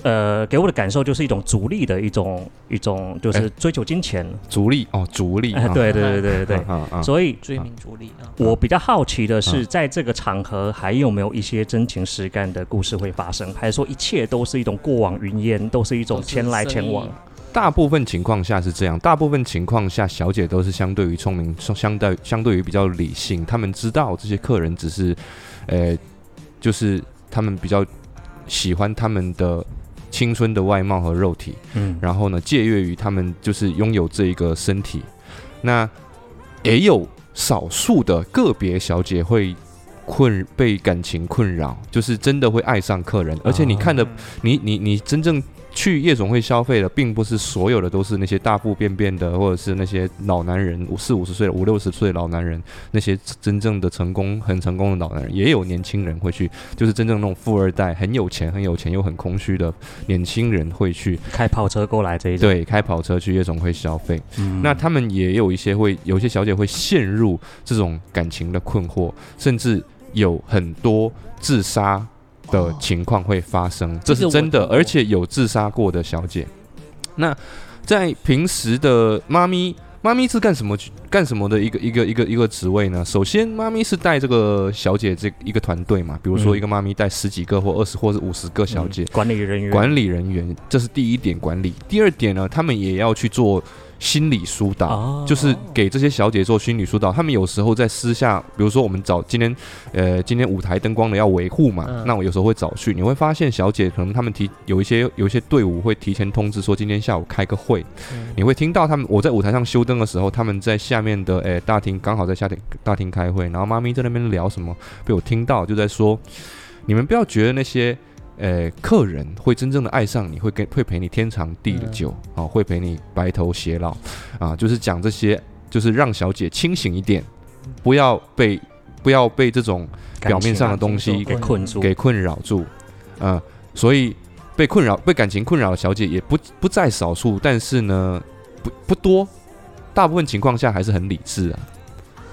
S2: 呃，给我的感受就是一种逐利的一种一种，就是追求金钱。
S1: 逐利哦，逐利。
S2: 对对对对对对。所以
S3: 追名逐利啊。
S2: 我比较好奇的是，在这个场合还有没有一些真情实感的故事会发生，还是说一切都是一种过往云烟，都是一种前来前往？
S1: 大部分情况下是这样，大部分情况下，小姐都是相对于聪明，相对相对于比较理性，他们知道这些客人只是，呃，就是他们比较。喜欢他们的青春的外貌和肉体，嗯，然后呢，借阅于他们就是拥有这一个身体。那也有少数的个别小姐会困被感情困扰，就是真的会爱上客人，而且你看的，你你你真正。去夜总会消费的，并不是所有的都是那些大腹便便的，或者是那些老男人，五四五十岁、五六十岁的老男人，那些真正的成功、很成功的老男人，也有年轻人会去，就是真正那种富二代，很有钱、很有钱又很空虚的年轻人会去
S2: 开跑车过来这一种，
S1: 对，开跑车去夜总会消费。那他们也有一些会，有些小姐会陷入这种感情的困惑，甚至有很多自杀。的情况会发生，这是真的，而且有自杀过的小姐。那在平时的妈咪，妈咪是干什么干什么的一个一个一个一个职位呢？首先，妈咪是带这个小姐这一个团队嘛，比如说一个妈咪带十几个或二十或者五十个小姐，
S2: 管理人员，
S1: 管理人员，这是第一点管理。第二点呢，他们也要去做。心理疏导就是给这些小姐做心理疏导。他们有时候在私下，比如说我们找今天，呃，今天舞台灯光的要维护嘛，那我有时候会找去。你会发现，小姐可能他们提有一些有一些队伍会提前通知说今天下午开个会。你会听到他们我在舞台上修灯的时候，他们在下面的诶大厅刚好在下厅大厅开会，然后妈咪在那边聊什么，被我听到就在说，你们不要觉得那些。呃，客人会真正的爱上你，会跟会陪你天长地久啊，会陪你白头偕老啊，就是讲这些，就是让小姐清醒一点，不要被不要被这种表面上的东西
S2: 给困住，
S1: 给困扰住啊。所以被困扰、被感情困扰的小姐也不不在少数，但是呢，不不多，大部分情况下还是很理智啊。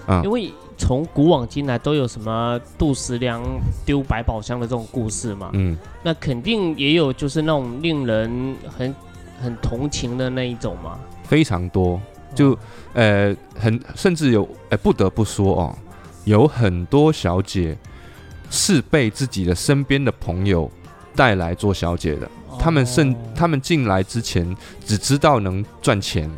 S4: 啊，因为。从古往今来都有什么杜十娘丢百宝箱的这种故事嘛？嗯，那肯定也有就是那种令人很很同情的那一种嘛。
S1: 非常多，就呃很甚至有呃不得不说哦，有很多小姐是被自己的身边的朋友带来做小姐的。他们甚他们进来之前只知道能赚钱，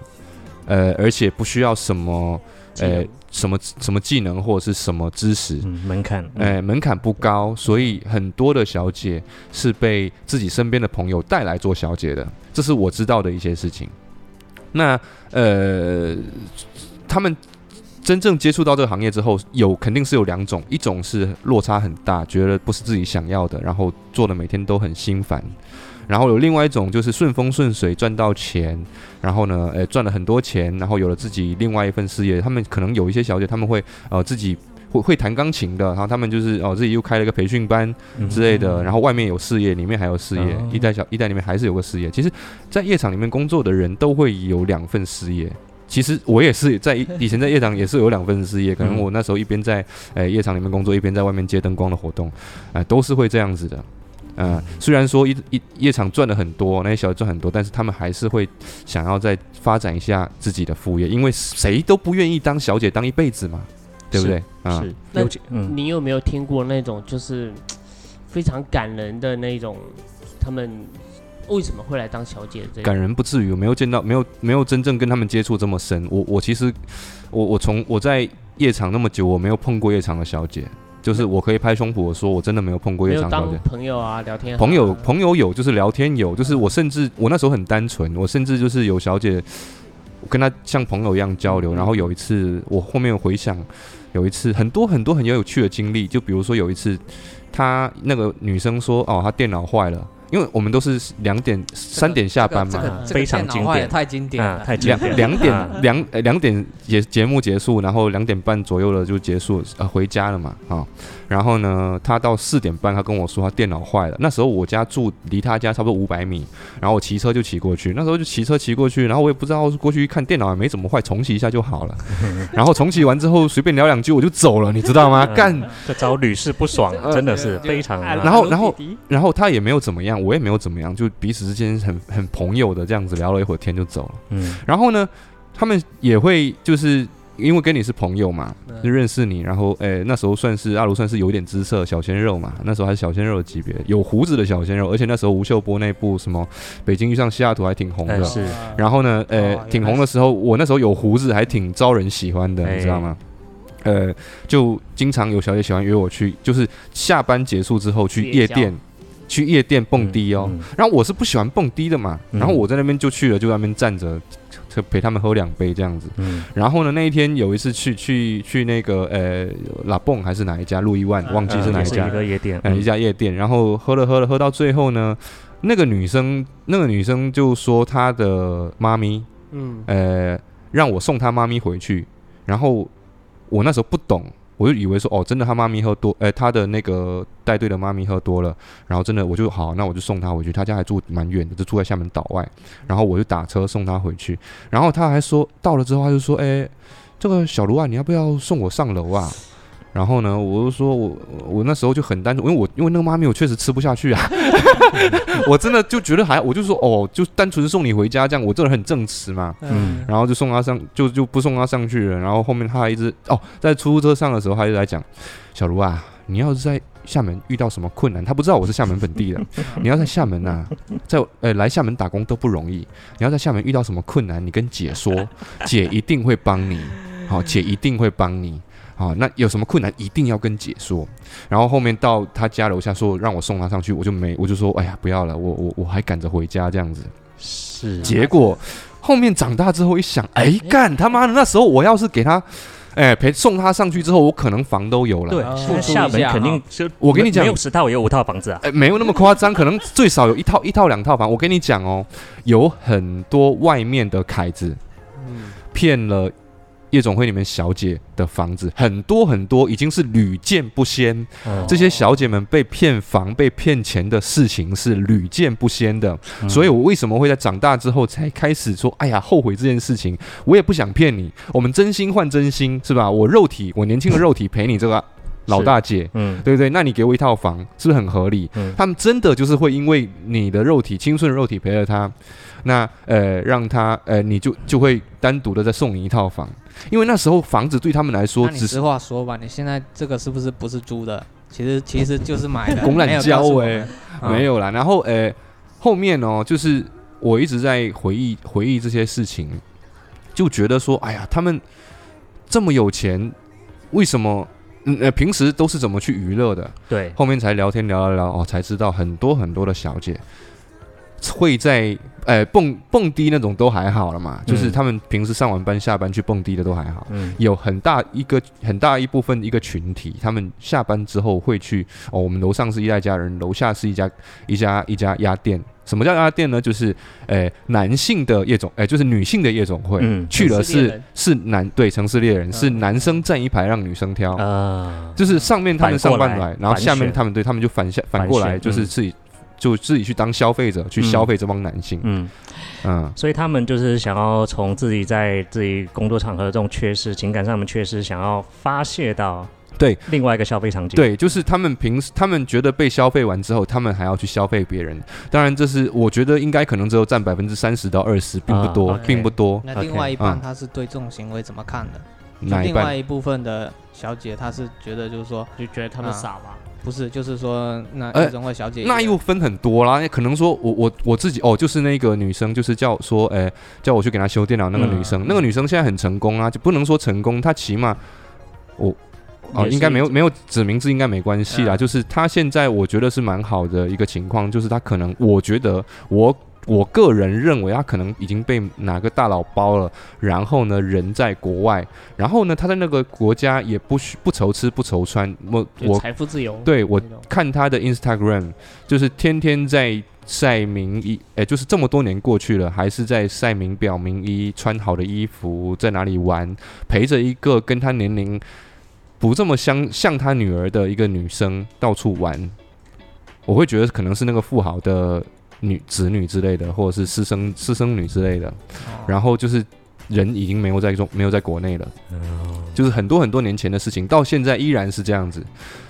S1: 呃，而且不需要什么呃。什么什么技能或者是什么知识
S2: 门槛？
S1: 哎，门槛不高，所以很多的小姐是被自己身边的朋友带来做小姐的，这是我知道的一些事情。那呃，他们真正接触到这个行业之后，有肯定是有两种，一种是落差很大，觉得不是自己想要的，然后做的每天都很心烦。然后有另外一种，就是顺风顺水赚到钱，然后呢，诶赚了很多钱，然后有了自己另外一份事业。他们可能有一些小姐，他们会呃自己会会弹钢琴的，然后他们就是哦自己又开了一个培训班之类的，然后外面有事业，里面还有事业，一代小一代里面还是有个事业。其实，在夜场里面工作的人都会有两份事业。其实我也是在以前在夜场也是有两份事业，可能我那时候一边在诶夜场里面工作，一边在外面接灯光的活动，啊，都是会这样子的。嗯，虽然说一一夜场赚的很多，那些小姐赚很多，但是他们还是会想要再发展一下自己的副业，因为谁都不愿意当小姐当一辈子嘛，对不对？
S4: 是。那你有没有听过那种就是非常感人的那种，他们为什么会来当小姐？
S1: 感人不至于，我没有见到，没有没有真正跟他们接触这么深。我我其实我我从我在夜场那么久，我没有碰过夜场的小姐。就是我可以拍胸脯说，我真的没有碰过夜场小姐。
S4: 朋友啊，聊天。
S1: 朋友朋友有，就是聊天有，就是我甚至我那时候很单纯，我甚至就是有小姐，跟她像朋友一样交流。然后有一次，我后面回想，有一次很多很多很有趣的经历，就比如说有一次，她那个女生说，哦，她电脑坏了，因为我们都是两点、三点下班嘛，
S2: 非常经典，
S3: 太经典了，
S2: 太经典。
S1: 两点两呃两点节节目结束，然后两点半左右了就结束，呃回家了嘛啊。然后呢，他到四点半，他跟我说他电脑坏了。那时候我家住离他家差不多五百米，然后我骑车就骑过去。那时候就骑车骑过去，然后我也不知道过去一看电脑也没怎么坏，重启一下就好了。然后重启完之后随便聊两句我就走了，你知道吗？干
S2: 这招屡试不爽，真的是非常。
S1: 然后然后然后他也没有怎么样，我也没有怎么样，就彼此之间很很朋友的这样子聊了一会儿天就走了。嗯，然后呢，他们也会就是。因为跟你是朋友嘛，就认识你，然后诶，那时候算是阿卢算是有点姿色小鲜肉嘛，那时候还是小鲜肉的级别，有胡子的小鲜肉，而且那时候吴秀波那部什么《北京遇上西雅图》还挺红的，
S2: 是。
S1: 然后呢，诶，挺红的时候，我那时候有胡子还挺招人喜欢的，你知道吗？呃，就经常有小姐喜欢约我去，就是下班结束之后去夜店，去夜店蹦迪哦。然后我是不喜欢蹦迪的嘛，然后我在那边就去了，就在那边站着。就陪他们喝两杯这样子，嗯，然后呢，那一天有一次去去去那个呃拉蹦还是哪一家路易万，忘记是哪一家，
S2: 一个夜店，
S1: 一家夜店，然后喝了喝了喝到最后呢，那个女生那个女生就说她的妈咪，嗯，呃，让我送她妈咪回去，然后我那时候不懂。我就以为说哦，真的他妈咪喝多，哎，他的那个带队的妈咪喝多了，然后真的我就好，那我就送他回去。他家还住蛮远的，就住在厦门岛外，然后我就打车送他回去。然后他还说到了之后，他就说，哎，这个小卢啊，你要不要送我上楼啊？然后呢，我就说，我我那时候就很单纯，因为我因为那个妈咪我确实吃不下去啊，我真的就觉得还，我就说哦，就单纯送你回家这样，我这人很正直嘛，嗯，然后就送他上，就就不送他上去了。然后后面他还一直哦，在出租车上的时候，他就在讲，小卢啊，你要是在厦门遇到什么困难，他不知道我是厦门本地的，你要在厦门呐，在呃来厦门打工都不容易，你要在厦门遇到什么困难，你跟姐说，姐一定会帮你，好，姐一定会帮你。啊，那有什么困难一定要跟姐说。然后后面到他家楼下说让我送他上去，我就没，我就说哎呀不要了，我我我还赶着回家这样子。
S2: 是。
S1: 结果后面长大之后一想，哎干他妈的，那时候我要是给他，哎陪送他上去之后，我可能房都有了。
S2: 对，现在厦门肯定就
S1: 我跟你讲，
S2: 没有十套也有五套房子啊。
S1: 哎，没有那么夸张，可能最少有一套一套两套房。我跟你讲哦，有很多外面的凯子，嗯，骗了。夜总会里面小姐的房子很多很多，已经是屡见不鲜。这些小姐们被骗房、被骗钱的事情是屡见不鲜的。所以我为什么会在长大之后才开始说：“哎呀，后悔这件事情。”我也不想骗你，我们真心换真心，是吧？我肉体，我年轻的肉体陪你这个老大姐，嗯，对不对？那你给我一套房，是不是很合理？他们真的就是会因为你的肉体、青春的肉体陪了他。那呃，让他呃，你就就会单独的再送你一套房，因为那时候房子对他们来说，只
S3: 实话说吧，你现在这个是不是不是租的？其实其实就是买的。
S1: 公揽交哎，没有啦。然后呃，后面哦，就是我一直在回忆回忆这些事情，就觉得说，哎呀，他们这么有钱，为什么呃平时都是怎么去娱乐的？
S2: 对，
S1: 后面才聊天聊聊聊哦，才知道很多很多的小姐。会在呃蹦蹦迪那种都还好了嘛，就是他们平时上完班下班去蹦迪的都还好，有很大一个很大一部分一个群体，他们下班之后会去哦，我们楼上是一代家人，楼下是一家一家一家鸭店。什么叫鸭店呢？就是呃男性的夜总，哎就是女性的夜总会，去了是是男对城市猎人是男生站一排让女生挑。啊，就是上面他们上班来，然后下面他们对他们就反下反过来就是自己。就自己去当消费者，去消费这帮男性。嗯
S2: 嗯，所以他们就是想要从自己在自己工作场合这种缺失、情感上面缺失，想要发泄到
S1: 对
S2: 另外一个消费场景。
S1: 对，就是他们平时他们觉得被消费完之后，他们还要去消费别人。当然，这是我觉得应该可能只有占百分之三十到二十，并不多，并不多。
S3: 那另外一半他是对这种行为怎么看的？那另外一部分的小姐，她是觉得就是说，
S4: 就觉得他们傻吧。
S3: 不是，就是说那
S1: 那又分很多啦。可能说我我我自己哦，就是那个女生，就是叫说，哎，叫我去给她修电脑那个女生，那个女生现在很成功啊，就不能说成功，她起码我哦，应该没有没有指名字，应该没关系啦。就是她现在我觉得是蛮好的一个情况，就是她可能我觉得我我个人认为他可能已经被哪个大佬包了，然后呢人在国外，然后呢他在那个国家也不需不愁吃不愁穿，我我
S4: 财富自由，
S1: 对我看他的 Instagram 就是天天在晒名衣，哎，就是这么多年过去了，还是在晒名表名衣，穿好的衣服，在哪里玩，陪着一个跟他年龄不这么相像他女儿的一个女生到处玩，我会觉得可能是那个富豪的。女子女之类的，或者是私生私生女之类的，然后就是人已经没有在中没有在国内了，就是很多很多年前的事情，到现在依然是这样子，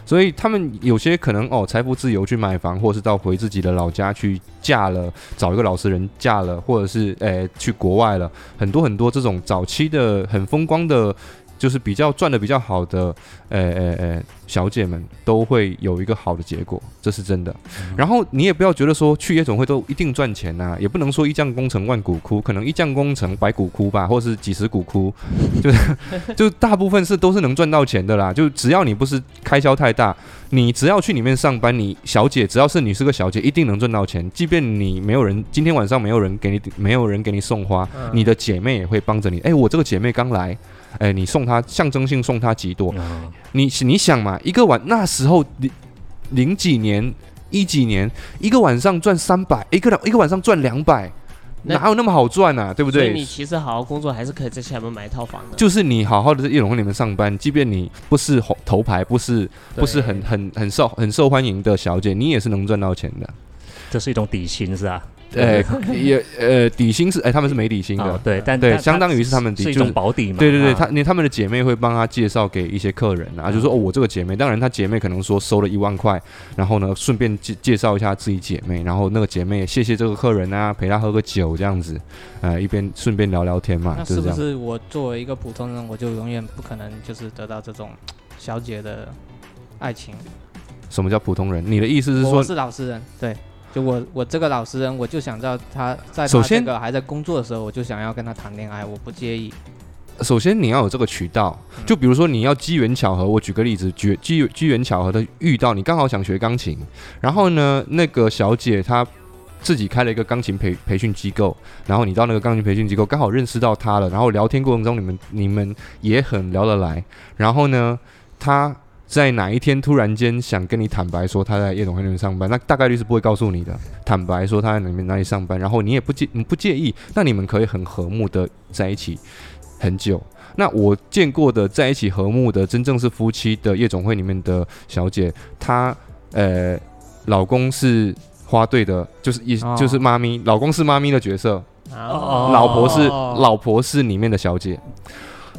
S1: 所以他们有些可能哦，财富自由去买房，或是到回自己的老家去嫁了，找一个老实人嫁了，或者是诶去国外了，很多很多这种早期的很风光的。就是比较赚的比较好的，呃呃呃，小姐们都会有一个好的结果，这是真的。然后你也不要觉得说去夜总会都一定赚钱呐，也不能说一将功成万骨枯，可能一将功成百骨枯吧，或者是几十骨枯，就是就大部分是都是能赚到钱的啦。就只要你不是开销太大，你只要去里面上班，你小姐只要是你是个小姐，一定能赚到钱。即便你没有人今天晚上没有人给你没有人给你送花，你的姐妹也会帮着你。哎，我这个姐妹刚来。哎，你送他象征性送他几朵？你你想嘛，一个晚那时候零零几年一几年，一个晚上赚三百，一个两一个晚上赚两百，哪有那么好赚啊？对不对？
S4: 所以你其实好好工作，还是可以在厦门买一套房的。
S1: 就是你好好的在夜总会里面上班，即便你不是头牌，不是不是很很很受很受欢迎的小姐，你也是能赚到钱的。
S2: 这是一种底薪，是吧？
S1: 呃，也呃，底薪是哎，他们是没底薪的，
S2: 对，但
S1: 对，相当于是他们
S2: 是一种保底嘛，
S1: 对对对，他你他们的姐妹会帮他介绍给一些客人啊，就说哦，我这个姐妹，当然她姐妹可能说收了一万块，然后呢，顺便介介绍一下自己姐妹，然后那个姐妹谢谢这个客人啊，陪他喝个酒这样子，呃，一边顺便聊聊天嘛，
S3: 那是不是我作为一个普通人，我就永远不可能就是得到这种小姐的爱情？
S1: 什么叫普通人？你的意思是说，
S3: 我是老实人，对。就我我这个老实人，我就想知道他在他这个还在工作的时候，我就想要跟他谈恋爱，我不介意。
S1: 首先你要有这个渠道，就比如说你要机缘巧合，我举个例子，机机机缘巧合的遇到你刚好想学钢琴，然后呢那个小姐她自己开了一个钢琴培培训机构，然后你到那个钢琴培训机构刚好认识到她了，然后聊天过程中你们你们也很聊得来，然后呢她。在哪一天突然间想跟你坦白说他在夜总会里面上班，那大概率是不会告诉你的。坦白说他在里面哪里上班，然后你也不介你不介意，那你们可以很和睦的在一起很久。那我见过的在一起和睦的真正是夫妻的夜总会里面的小姐，她呃老公是花队的，就是一就是妈咪，老公是妈咪的角色，老婆是老婆是里面的小姐。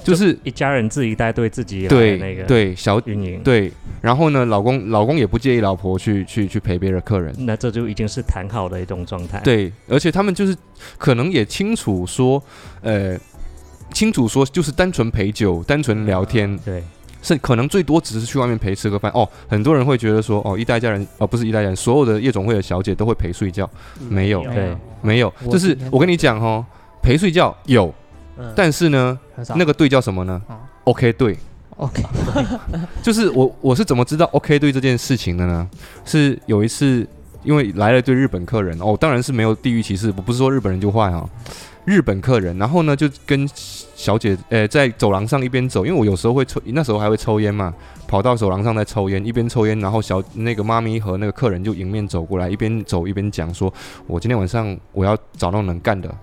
S1: 就是
S2: 一家人自己带队自己
S1: 对
S2: 那个
S1: 对小
S2: 运营
S1: 对，然后呢，老公老公也不介意老婆去去去陪别的客人，
S2: 那这就已经是谈好的一种状态。
S1: 对，而且他们就是可能也清楚说，呃，清楚说就是单纯陪酒、单纯聊天，
S2: 对，
S1: 是可能最多只是去外面陪吃个饭。哦，很多人会觉得说，哦，一代家人哦，不是一代人，所有的夜总会的小姐都会陪睡觉，没有，
S2: 对，
S1: 没有，就是我跟你讲哦，陪睡觉有。但是呢，那个队叫什么呢？OK 队
S3: ，OK，
S1: 就是我我是怎么知道 OK 队这件事情的呢？是有一次，因为来了对日本客人哦，当然是没有地域歧视，我不是说日本人就坏啊，日本客人，然后呢就跟小姐呃在走廊上一边走，因为我有时候会抽，那时候还会抽烟嘛，跑到走廊上在抽烟，一边抽烟，然后小那个妈咪和那个客人就迎面走过来，一边走一边讲说，我今天晚上我要找到能干的。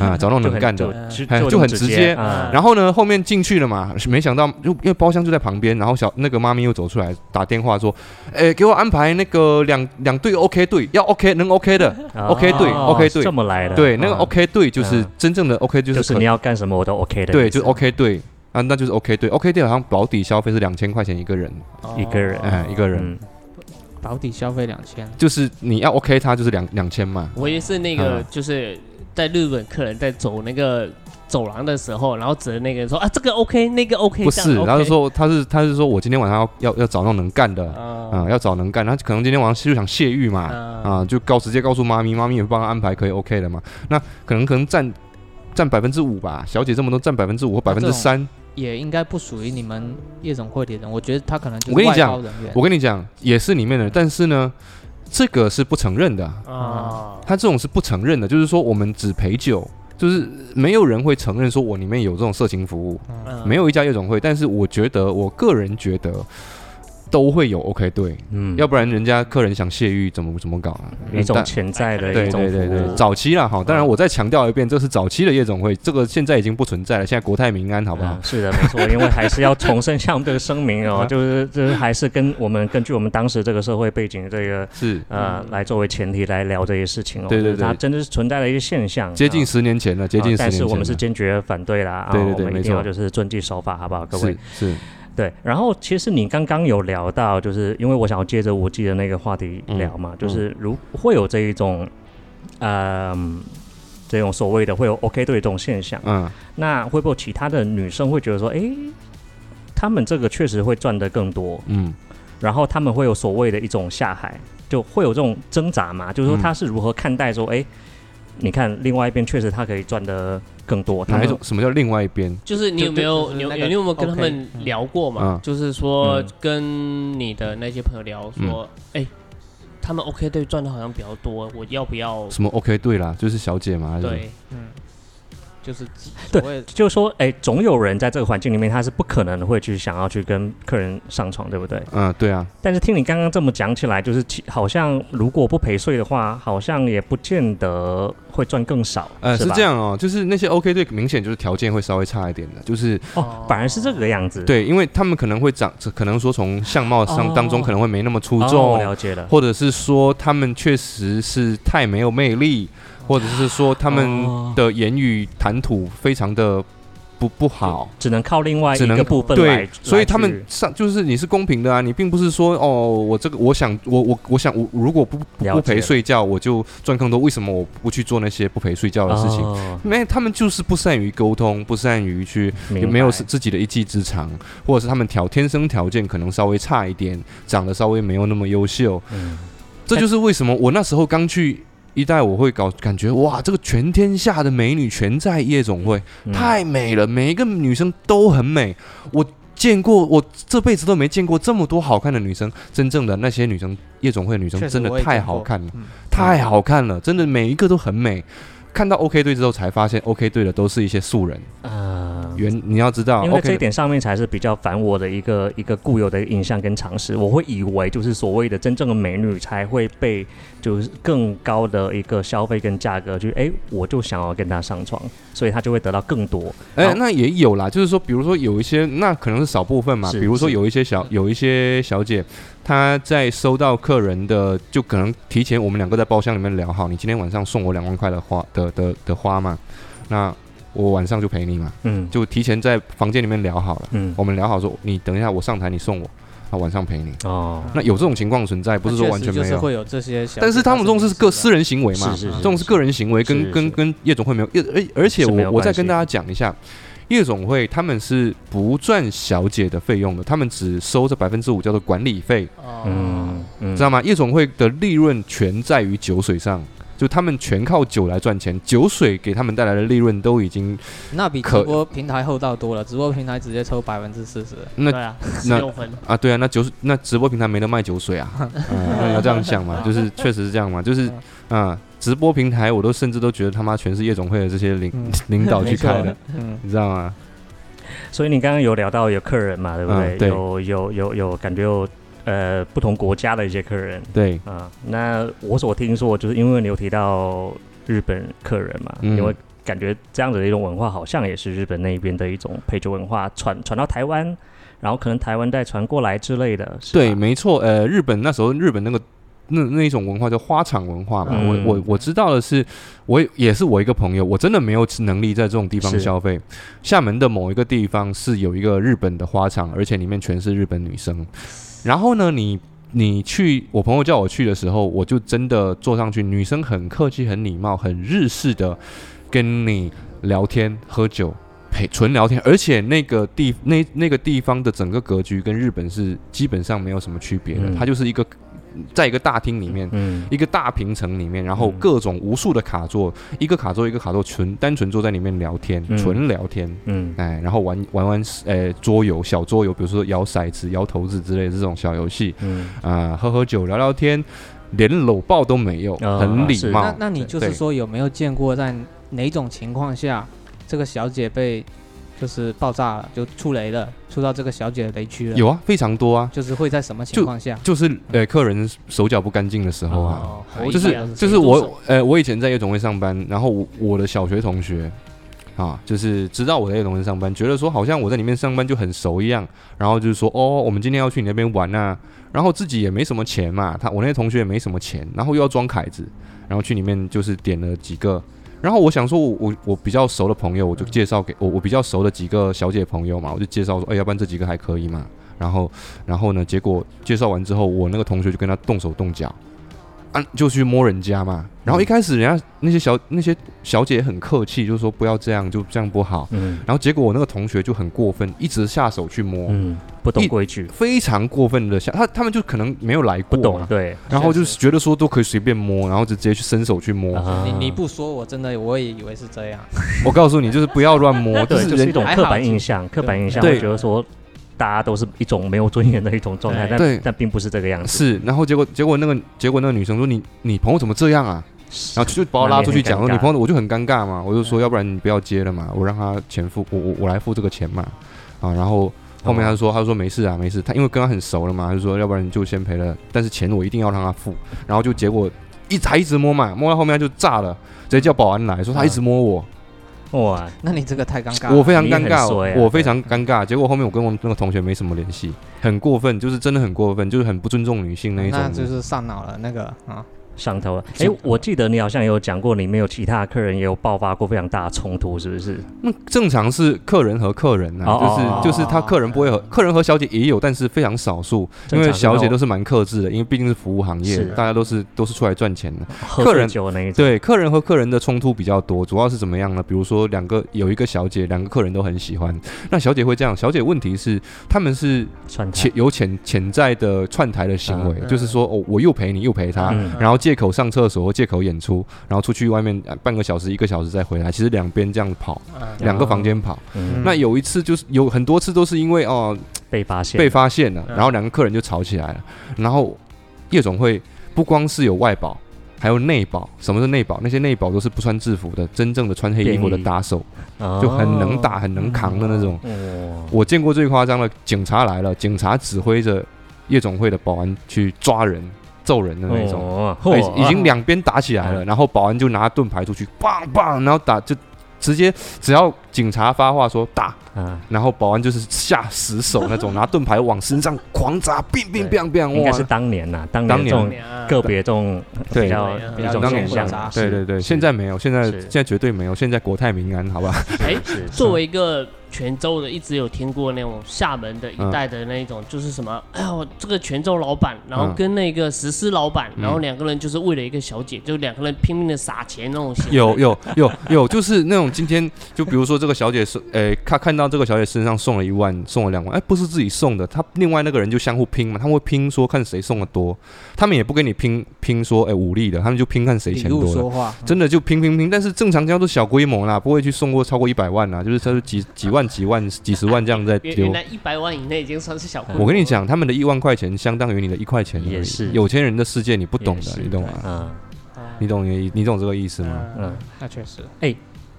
S1: 啊，找那种能干的，就很直接。然后呢，后面进去了嘛，没想到就因为包厢就在旁边，然后小那个妈咪又走出来打电话说：“哎，给我安排那个两两队 OK 队，要 OK 能 OK 的 OK 队 OK 队
S2: 这么来的。
S1: 对，那个 OK 队就是真正的 OK，
S2: 就是你要干什么我都 OK 的。
S1: 对，就是 OK 队啊，那就是 OK 队。OK 队好像保底消费是两千块钱一个人，
S2: 一个人，
S1: 哎，一个人。
S3: 保底消费两千，
S1: 就是你要 OK，他就是两两千嘛。
S4: 我也是那个就是。在日本客人在走那个走廊的时候，然后指着那个人说啊，这个 OK，那个 OK，
S1: 不是，他是说他是他是说我今天晚上要要要找那种能干的啊，要找能干，他可能今天晚上就想泄欲嘛啊，就告直接告诉妈咪，妈咪也帮他安排可以 OK 的嘛。那可能可能占占百分之五吧，小姐这么多占百分之五或百分之三，
S3: 也应该不属于你们夜总会的人。我觉得他可能
S1: 我跟你讲，我跟你讲也是里面的，但是呢。这个是不承认的啊，他这种是不承认的，就是说我们只陪酒，就是没有人会承认说我里面有这种色情服务，没有一家夜总会。但是我觉得，我个人觉得。都会有 OK 对，嗯，要不然人家客人想泄欲怎么怎么搞啊？
S2: 一种潜在的
S1: 对对对对，早期了哈。当然我再强调一遍，这是早期的夜总会，这个现在已经不存在了。现在国泰民安，好不好？
S2: 是的，没错，因为还是要重申下这个声明哦，就是就是还是跟我们根据我们当时这个社会背景这个
S1: 是
S2: 呃来作为前提来聊这些事情哦。
S1: 对对对，
S2: 它真的是存在的一个现象，
S1: 接近十年前了，接近十年前。但
S2: 是我们是坚决反对啦，
S1: 对对对，
S2: 一定要就是遵纪守法，好不好？各位
S1: 是。
S2: 对，然后其实你刚刚有聊到，就是因为我想要接着我记得那个话题聊嘛，就是如会有这一种，呃，这种所谓的会有 OK 对这种现象，嗯，那会不会其他的女生会觉得说，哎，他们这个确实会赚得更多，嗯，然后他们会有所谓的一种下海，就会有这种挣扎嘛，就是说他是如何看待说，哎。你看，另外一边确实他可以赚的更多。
S1: 哪一种？什么叫另外一边？
S4: 就是你有没有有有你有没有跟他们聊过嘛？就是说跟你的那些朋友聊说，哎，他们 OK 队赚的好像比较多，我要不要？
S1: 什么 OK 队啦？就是小姐嘛？
S4: 对，嗯。
S3: 就是
S2: 对，就是说，哎，总有人在这个环境里面，他是不可能会去想要去跟客人上床，对不对？
S1: 嗯，对啊。
S2: 但是听你刚刚这么讲起来，就是好像如果不陪睡的话，好像也不见得会赚更少。呃，
S1: 是这样哦，就是那些 OK 队明显就是条件会稍微差一点的，就是
S2: 哦，反而是这个样子。
S1: 对，因为他们可能会长，可能说从相貌上当中可能会没那么出众，
S2: 了解了，
S1: 或者是说他们确实是太没有魅力。或者是说他们的言语谈吐非常的不不好，
S2: 只能靠另外一个部分
S1: 对，所以他们上就是你是公平的啊，你并不是说哦，我这个我想我我我想我如果不不陪睡觉我就赚更多，为什么我不去做那些不陪睡觉的事情？没，他们就是不善于沟通，不善于去没有自己的一技之长，或者是他们条天生条件可能稍微差一点，长得稍微没有那么优秀。嗯，这就是为什么我那时候刚去。一代我会搞感觉哇，这个全天下的美女全在夜总会，太美了，每一个女生都很美。我见过，我这辈子都没见过这么多好看的女生。真正的那些女生，夜总会的女生真的太好看了，太好看了，真的每一个都很美。看到 OK 队之后，才发现 OK 队的都是一些素人。呃，原你要知道，
S2: 因为这一点上面才是比较反我的一个一个固有的印象跟常识。我会以为就是所谓的真正的美女才会被就是更高的一个消费跟价格，就哎，我就想要跟她上床，所以她就会得到更多。
S1: 哎，那也有啦，就是说，比如说有一些，那可能是少部分嘛。比如说有一些小有一些小姐。他在收到客人的，就可能提前我们两个在包厢里面聊好，你今天晚上送我两万块的花的的的花嘛，那我晚上就陪你嘛，嗯，就提前在房间里面聊好了，嗯，我们聊好说，你等一下我上台你送我，啊晚上陪你，哦，那有这种情况存在，不是说完全没有，
S3: 会有这些，
S1: 但是他们这种是个私人行为嘛，是是，这种是个人行为，跟跟跟夜总会没有，而而且我我再跟大家讲一下。夜总会他们是不赚小姐的费用的，他们只收这百分之五叫做管理费，嗯，知道吗？夜总会的利润全在于酒水上，就他们全靠酒来赚钱，酒水给他们带来的利润都已经
S3: 那比直播平台厚道多了，直播平台直接抽百分之四十，
S4: 那对啊，
S1: 那啊对啊，那酒那直播平台没得卖酒水啊，嗯，要这样想嘛，就是确实是这样嘛，就是啊。直播平台，我都甚至都觉得他妈全是夜总会的这些领 领导去开的，你知道吗？
S2: 所以你刚刚有聊到有客人嘛，对不对？有有有有感觉有呃不同国家的一些客人，
S1: 对
S2: 啊。那我所听说，就是因为你有提到日本客人嘛，因为感觉这样子的一种文化，好像也是日本那边的一种陪酒文化传传到台湾，然后可能台湾再传过来之类的。
S1: 对，没错。呃，日本那时候日本那个。那那一种文化叫花场文化嘛，我我我知道的是，我也是我一个朋友，我真的没有能力在这种地方消费。厦门的某一个地方是有一个日本的花场，而且里面全是日本女生。然后呢，你你去，我朋友叫我去的时候，我就真的坐上去，女生很客气、很礼貌、很日式的跟你聊天、喝酒、陪纯聊天，而且那个地那那个地方的整个格局跟日本是基本上没有什么区别的，它就是一个。在一个大厅里面，嗯，一个大平层里面，然后各种无数的卡座，一个卡座一个卡座，纯单纯坐在里面聊天，纯聊天，嗯，哎，然后玩玩玩，呃，桌游小桌游，比如说摇骰子、摇骰子之类的这种小游戏，嗯，啊，喝喝酒、聊聊天，连搂抱都没有，
S2: 啊
S1: 很礼貌。
S3: 那。那你就是说有没有见过在哪种情况下，这个小姐被就是爆炸了，就触雷了，触到这个小姐的雷区了？
S1: 有啊，非常多啊，
S3: 就是会在什么情况下？
S1: 就是呃，客人手脚不干净的时候啊，
S4: 哦
S1: 就是就是我呃，我以前在夜总会上班，然后我我的小学同学啊，就是知道我在夜总会上班，觉得说好像我在里面上班就很熟一样，然后就是说哦，我们今天要去你那边玩啊，然后自己也没什么钱嘛，他我那些同学也没什么钱，然后又要装凯子，然后去里面就是点了几个。然后我想说我，我我比较熟的朋友，我就介绍给我我比较熟的几个小姐朋友嘛，我就介绍说，哎，要不然这几个还可以嘛。然后，然后呢，结果介绍完之后，我那个同学就跟他动手动脚，啊，就去摸人家嘛。然后一开始人家那些小那些小姐很客气，就说不要这样，就这样不好。
S2: 嗯
S1: 然后结果我那个同学就很过分，一直下手去摸，
S2: 嗯，不懂规矩，
S1: 非常过分的下他他们就可能没有来
S2: 不
S1: 过不，
S2: 懂对
S1: 然后就是觉得说都可以随便摸，然后就直接去伸手去摸。
S2: 啊
S3: 你你不说，我真的我也以为是这样。
S1: 我告诉你，就是不要乱摸，
S2: 对，就是
S1: 人
S2: 一种刻板印象，刻板印象
S1: 对
S2: 觉得说大家都是一种没有尊严的一种状态，但
S1: 对。
S2: 但并不是这个样子。
S1: 是，然后结果结果那个结果那个女生说你你朋友怎么这样啊？然后就把我拉出去讲说你朋友，我就很尴尬嘛，我就说要不然你不要接了嘛，我让他钱付，我我我来付这个钱嘛，啊，然后后面他就说他就说没事啊没事，他因为跟他很熟了嘛，他就说要不然你就先赔了，但是钱我一定要让他付，然后就结果一还一直摸嘛，摸到后面他就炸了，直接叫保安来说他一直摸我，
S2: 哇，
S3: 那你这个太尴尬了。
S1: 我非常尴尬，
S2: 啊
S1: 我非常尴尬，结果后面我跟我那个同学没什么联系，很过分，就是真的很过分，就是很不尊重女性那一种，
S3: 那就是上脑了那个啊。
S2: 上头了。哎，我记得你好像有讲过，你没有其他客人也有爆发过非常大的冲突，是不是？
S1: 那正常是客人和客人啊，就是就是他客人不会和客人和小姐也有，但是非常少数，因为小姐都是蛮克制的，因为毕竟是服务行业，大家都是都是出来赚钱的。客人对，客人和客人的冲突比较多，主要是怎么样呢？比如说两个有一个小姐，两个客人都很喜欢，那小姐会这样，小姐问题是他们是潜有潜潜在的串台的行为，
S3: 嗯
S1: 就是说哦，我又陪你又陪他，
S2: 嗯
S1: 然后借口上厕所或借口演出，然后出去外面呃半个小时一个小时再回来，其实两边这样跑，两个房间跑。
S2: 嗯
S1: 那有一次就是有很多次都是因为哦
S2: 被发现
S1: 被发现了，
S3: 嗯
S1: 然后两个客人就吵起来了。然后夜总会不光是有外保，还有内保。什么是内保？那些内保都是不穿制服的，真正的穿黑衣服的打手，就很能打、很能扛的那种。
S2: 哦，
S1: 我见过最夸张的，警察来了，警察指挥着夜总会的保安去抓人、揍人的那种。已经两边打起来了，然后保安就拿盾牌出去，棒棒，然后打就直接只要警察发话说打，
S2: 啊，
S1: 然后保安就是下死手那种，拿盾牌往身上狂砸，乒乒乓乓，
S2: 应该是！当年呐，当
S1: 当年。
S2: 年这种个别这种
S1: 对。
S2: 比较
S3: 对
S2: 一种
S1: 当年
S2: 现象，
S1: 对对对，现在没有，现在现在绝对没有，现在国泰民安，好吧？
S4: 哎，作为一个泉州的，一直有听过那种厦门的一带的那一种，就是什么，哎呦，这个泉州老板，然后
S1: 嗯。
S4: 跟那个石狮老板，
S1: 嗯
S4: 然后两个人就是为了一个小姐，就两个人拼命的撒钱那种。
S1: 有有有有，就是那种今天就比如说这个小姐是，哎，看看到这个小姐身上送了一万，送了两万，哎，不是自己送的，他另外那个人就相互拼嘛，他们会拼说看谁送的多，他们也不跟你拼拼说，哎，武力的，他们就拼看谁钱多的。
S3: 说话，
S1: 真的就拼拼拼，但是正常叫做小规模啦，不会去送过超过一百万啦，就是他是几几万几万几十万这样在丢。
S4: 原原来一百万以内已经算是小规模
S1: 我跟你讲，他们的一万块钱相当于你的一块钱而已，
S2: 也是。
S1: 有钱人的世界你不懂的，你懂吗？
S2: 嗯
S1: 你懂你你懂这个意思吗？
S3: 嗯。
S2: 嗯，
S3: 那确实，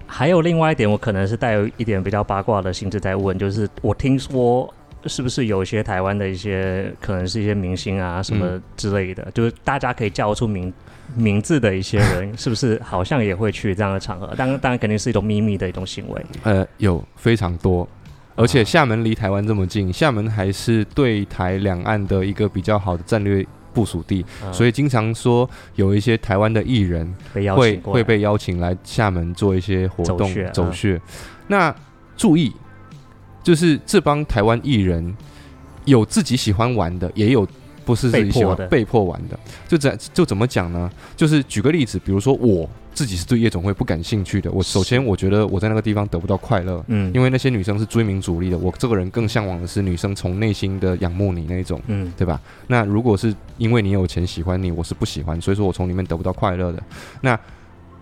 S2: 还有另外一点，我可能是带有一点比较八卦的性质在问，就是我听说是不是有一些台湾的一些可能是一些明星啊什么之类的，就是大家可以叫出名名字的一些人，是不是好像也会去这样的场合？当，当然肯定是一种秘密的一种行为。
S1: 呃，有非常多，而且厦门离台湾这么近，厦门还是对台两岸的一个比较好的战略部署地，所
S2: 以
S1: 以经常说有一些台湾的艺人会会被邀请来厦门做一些活动
S2: 走穴嗯
S1: 走穴。那注意，就是这帮台湾艺人有自己喜欢玩的，也有不是自己喜
S2: 被迫
S1: 被迫玩的。就怎就怎么讲呢？就是举个例子，比如说我自己是对夜总会不感兴趣的，我首先我觉得我在那个地方得不到快乐。
S2: 嗯，
S1: 因为那些女生是追名逐利的，我这个人更向往的是女生从内心的仰慕你那一种，
S2: 嗯
S1: 对吧？那如果是因为你有钱喜欢你，我是不喜欢，所以说我从里面得不到快乐的。那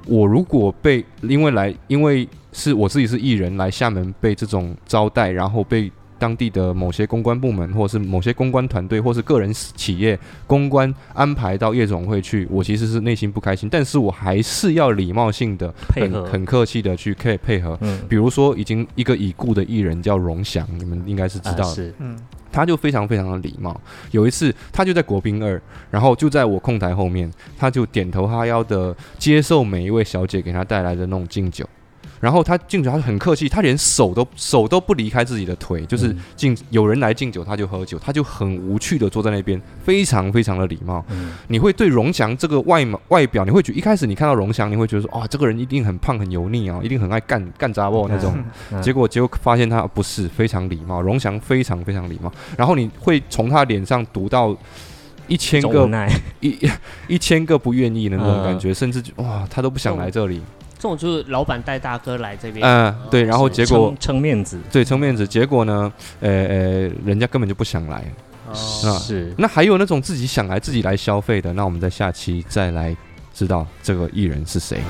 S1: 我如果被因为来，因为是我自己是艺人来厦门被这种招待，然后被当地的某些公关部门，或者是某些公关团队，或是个人企业公关安排到夜总会去，我其实是内心不开心，但是我还是要礼貌性的、
S2: 配合
S1: 很很客气的去配配合。
S2: 嗯，
S1: 比如说，已经一个已故的艺人叫荣祥，你们应该是知道的。
S2: 啊是
S3: 嗯，
S1: 他就非常非常的礼貌。有一次，他就在国宾二，然后就在我控台后面，他就点头哈腰的接受每一位小姐给他带来的那种敬酒。然后他敬酒，他很客气，他连手都手都不离开自己的腿，就是
S2: 嗯
S1: 敬有人来敬酒，他就喝酒，他就很无趣的坐在那边，非常非常的礼貌。
S2: 嗯。
S1: 你会对荣祥这个外貌外表，你会觉得一开始你看到荣祥，你会觉得说，哇，这个人一定很胖很油腻啊，一定很爱干干杂货那种。
S2: 嗯。
S1: 结果结果发现他不是非常礼貌，荣祥非常非常礼貌，然后你会从他脸上读到一千个
S2: 一
S1: 一一千个不愿意的那种
S2: 嗯。
S1: 感觉，甚至就哇他都不想来这里，
S4: 这种就是老板带大哥来这边，
S1: 嗯、对，然后结果
S2: 撑撑面子，
S1: 对撑面子，结果呢，呃呃，人家根本就不想来。
S2: 是。
S1: 那还有那种自己想来自己来消费的，那我们在下期再来知道这个艺人是谁。